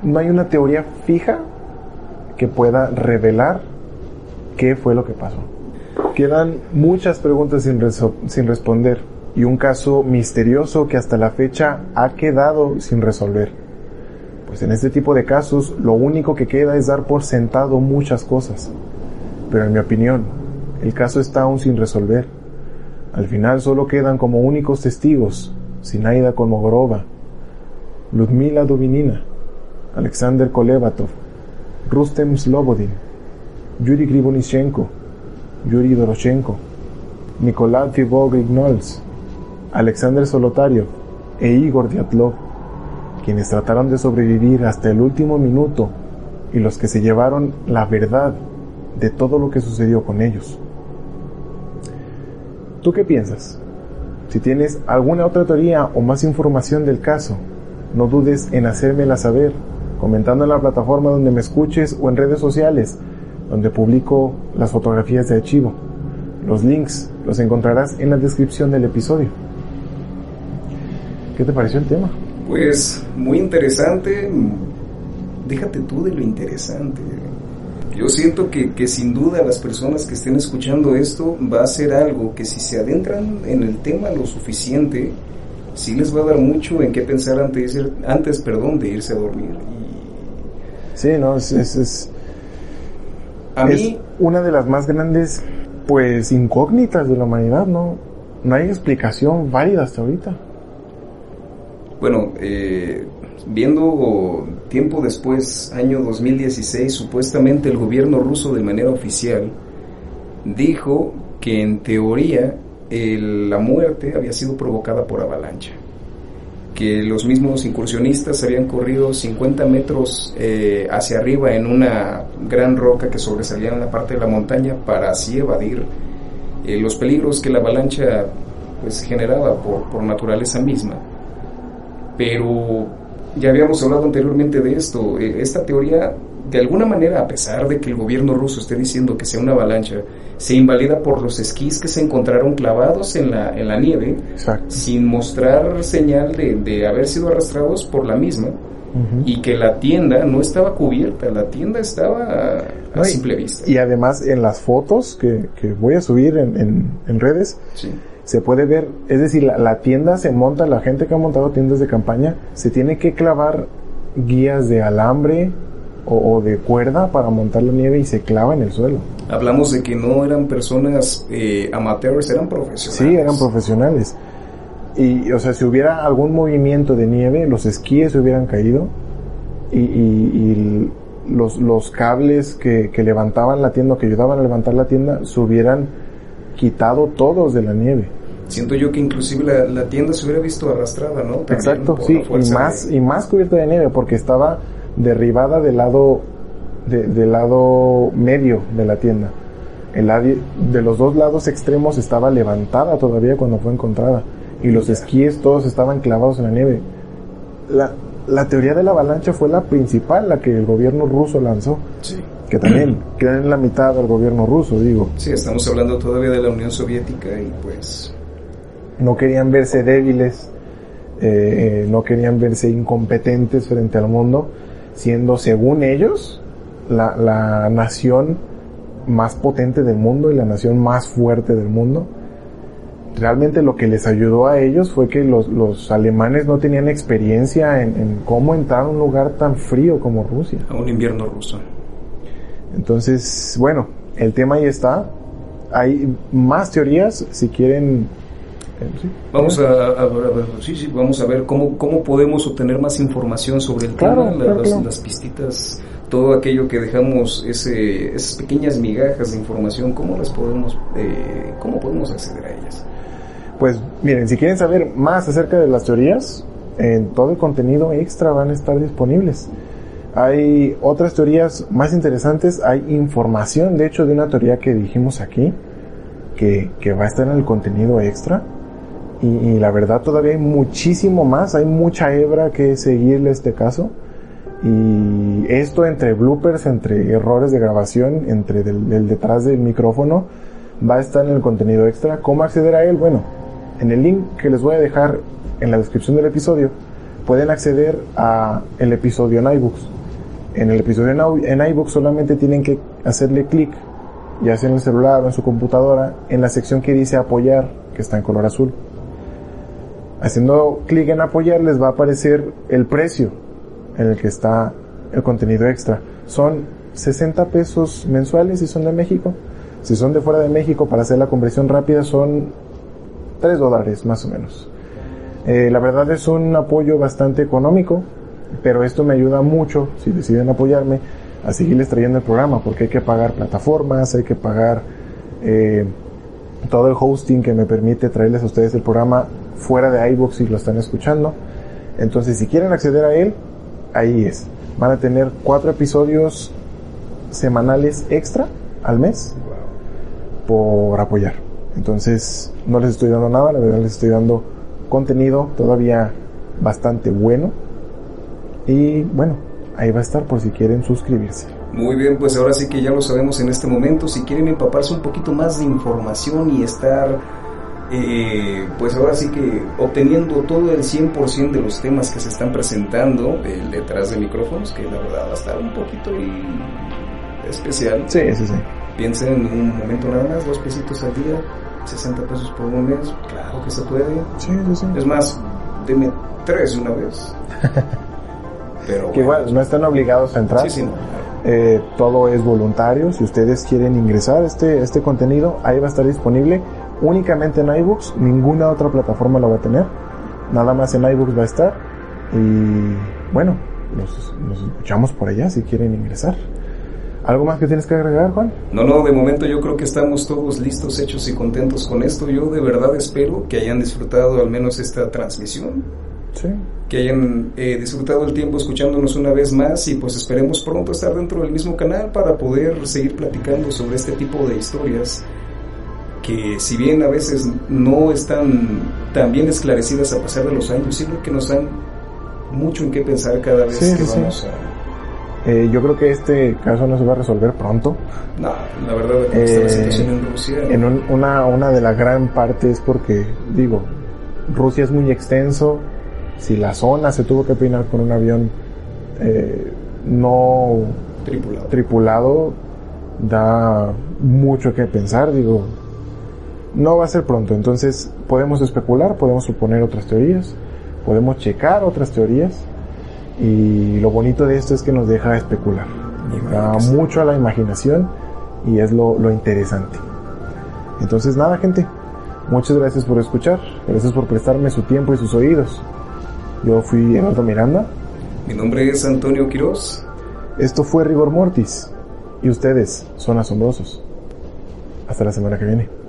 No hay una teoría fija que pueda revelar qué fue lo que pasó. Quedan muchas preguntas sin, sin responder y un caso misterioso que hasta la fecha ha quedado sin resolver. Pues en este tipo de casos lo único que queda es dar por sentado muchas cosas. Pero en mi opinión, el caso está aún sin resolver. Al final solo quedan como únicos testigos Sinaida Kolmogorova, Ludmila Dubinina, Alexander Kolevatov, Rustem Slobodin, Yuri Gribonishenko, Yuri Doroshenko, Nikolai Fibog-Ignols, Alexander Solotario e Igor Dyatlov, quienes trataron de sobrevivir hasta el último minuto y los que se llevaron la verdad de todo lo que sucedió con ellos. ¿Tú qué piensas? Si tienes alguna otra teoría o más información del caso, no dudes en hacérmela saber, comentando en la plataforma donde me escuches o en redes sociales, donde publico las fotografías de archivo. Los links los encontrarás en la descripción del episodio. ¿Qué te pareció el tema? Pues muy interesante. Déjate tú de lo interesante. Yo siento que, que, sin duda las personas que estén escuchando esto va a ser algo que si se adentran en el tema lo suficiente, sí les va a dar mucho en qué pensar antes, antes perdón, de irse a dormir. Sí, no, es, es, a mí, una de las más grandes, pues, incógnitas de la humanidad, ¿no? No hay explicación válida hasta ahorita. Bueno, eh, viendo tiempo después, año 2016, supuestamente el gobierno ruso de manera oficial dijo que en teoría la muerte había sido provocada por avalancha, que los mismos incursionistas habían corrido 50 metros eh, hacia arriba en una gran roca que sobresalía en la parte de la montaña para así evadir eh, los peligros que la avalancha pues generaba por, por naturaleza misma. Pero ya habíamos hablado anteriormente de esto. Eh, esta teoría, de alguna manera, a pesar de que el gobierno ruso esté diciendo que sea una avalancha, se invalida por los esquís que se encontraron clavados en la, en la nieve, sin mostrar señal de, de, haber sido arrastrados por la misma. Y que la tienda no estaba cubierta, la tienda estaba a, simple vista. Y además en las fotos que, que voy a subir en, en, en redes, sí se puede ver, es decir, la, tienda se monta, la gente que ha montado tiendas de campaña, se tiene que clavar guías de alambre o, de cuerda para montar la nieve y se clava en el suelo. Hablamos de que no eran personas eh, amateurs, eran profesionales. Sí, eran profesionales. Y, o sea, si hubiera algún movimiento de nieve, los esquíes se hubieran caído y, los, los, cables que, que levantaban la tienda, que ayudaban a levantar la tienda, se hubieran quitado todos de la nieve. Siento yo que inclusive la, tienda se hubiera visto arrastrada, ¿no? Exacto, sí, y más, y más cubierta de nieve porque estaba derribada del lado, del lado medio de la tienda. El de los dos lados extremos estaba levantada todavía cuando fue encontrada y los esquíes todos estaban clavados en la nieve. La, la teoría de la avalancha fue la principal, la que el gobierno ruso lanzó. Sí que también queda en la mitad del gobierno ruso, digo. Sí, estamos hablando todavía de la Unión Soviética y pues... No querían verse débiles, eh, eh, no querían verse incompetentes frente al mundo, siendo según ellos la, la nación más potente del mundo y la nación más fuerte del mundo realmente lo que les ayudó a ellos fue que los, los alemanes no tenían experiencia en, en, cómo entrar a un lugar tan frío como Rusia. A un invierno ruso. Entonces, bueno, el tema ahí está. Hay más teorías, si quieren... Eh, vamos a, sí, sí, vamos a ver cómo, cómo podemos obtener más información sobre el tema, las, pistitas, todo aquello que dejamos, ese, esas pequeñas migajas de información, cómo las podemos, eh, cómo podemos acceder a ellas. Pues miren, si quieren saber más acerca de las teorías, en todo el contenido extra van a estar disponibles. Hay otras teorías más interesantes, hay información, de hecho, de una teoría que dijimos aquí, que, que va a estar en el contenido extra. Y, la verdad todavía hay muchísimo más, hay mucha hebra que seguirle este caso. Y esto entre bloopers, entre errores de grabación, entre el detrás del micrófono, va a estar en el contenido extra. ¿Cómo acceder a él? Bueno, en el link que les voy a dejar en la descripción del episodio, pueden acceder a el episodio en iBooks. En el episodio en iBooks solamente tienen que hacerle clic, ya sea en el celular o en su computadora, en la sección que dice apoyar, que está en color azul. Haciendo clic en apoyar les va a aparecer el precio en el que está el contenido extra. Son 60 pesos mensuales si son de México. Si son de fuera de México, para hacer la conversión rápida son 3 dólares más o menos. Eh, la verdad es un apoyo bastante económico, pero esto me ayuda mucho, si deciden apoyarme, a seguirles trayendo el programa, porque hay que pagar plataformas, hay que pagar eh, todo el hosting que me permite traerles a ustedes el programa fuera de iVoox si lo están escuchando. Entonces, si quieren acceder a él, ahí es. Van a tener cuatro episodios semanales extra al mes por apoyar. Entonces, no les estoy dando nada, la verdad les estoy dando contenido todavía bastante bueno. Y bueno, ahí va a estar por si quieren suscribirse. Muy bien, pues ahora sí que ya lo sabemos en este momento. Si quieren empaparse un poquito más de información y estar, eh, pues ahora sí que obteniendo todo el 100% de los temas que se están presentando el detrás de micrófonos, que la verdad va a estar un poquito especial. Sí, sí, sí. Piensen en un momento nada más, dos pesitos al día, 60 pesos por un mes, claro que se puede. Sí, sí, sí. Es más, deme tres una vez. (laughs) Pero que igual no están obligados a entrar. Sí, sí, eh, todo es voluntario. Si ustedes quieren ingresar a este, este contenido, ahí va a estar disponible únicamente en iBooks. Ninguna otra plataforma lo va a tener. Nada más en iBooks va a estar. Y bueno, nos, nos escuchamos por allá si quieren ingresar. ¿Algo más que tienes que agregar, Juan? No, no, de momento yo creo que estamos todos listos, hechos y contentos con esto. Yo de verdad espero que hayan disfrutado al menos esta transmisión. Sí. Que hayan eh, disfrutado el tiempo escuchándonos una vez más y pues esperemos pronto estar dentro del mismo canal para poder seguir platicando sobre este tipo de historias que si bien a veces no están tan bien esclarecidas a pesar de los años, sino que nos dan mucho en qué pensar cada vez que vamos a eh, yo creo que este caso no se va a resolver pronto. No, la verdad, es la situación en Rusia. En una, una de las gran partes es porque, digo, Rusia es muy extenso. Si la zona se tuvo que peinar con un avión eh, no tripulado. tripulado, da mucho que pensar. Digo, no va a ser pronto. Entonces, podemos especular, podemos suponer otras teorías, podemos checar otras teorías y lo bonito de esto es que nos deja especular. Da mucho a la imaginación y es lo, lo interesante. Entonces nada, gente. Muchas gracias por escuchar. Gracias por prestarme su tiempo y sus oídos. Yo fui Eduardo Miranda. Mi nombre es Antonio Quiroz. Esto fue Rigor Mortis. Y ustedes son asombrosos. Hasta la semana que viene.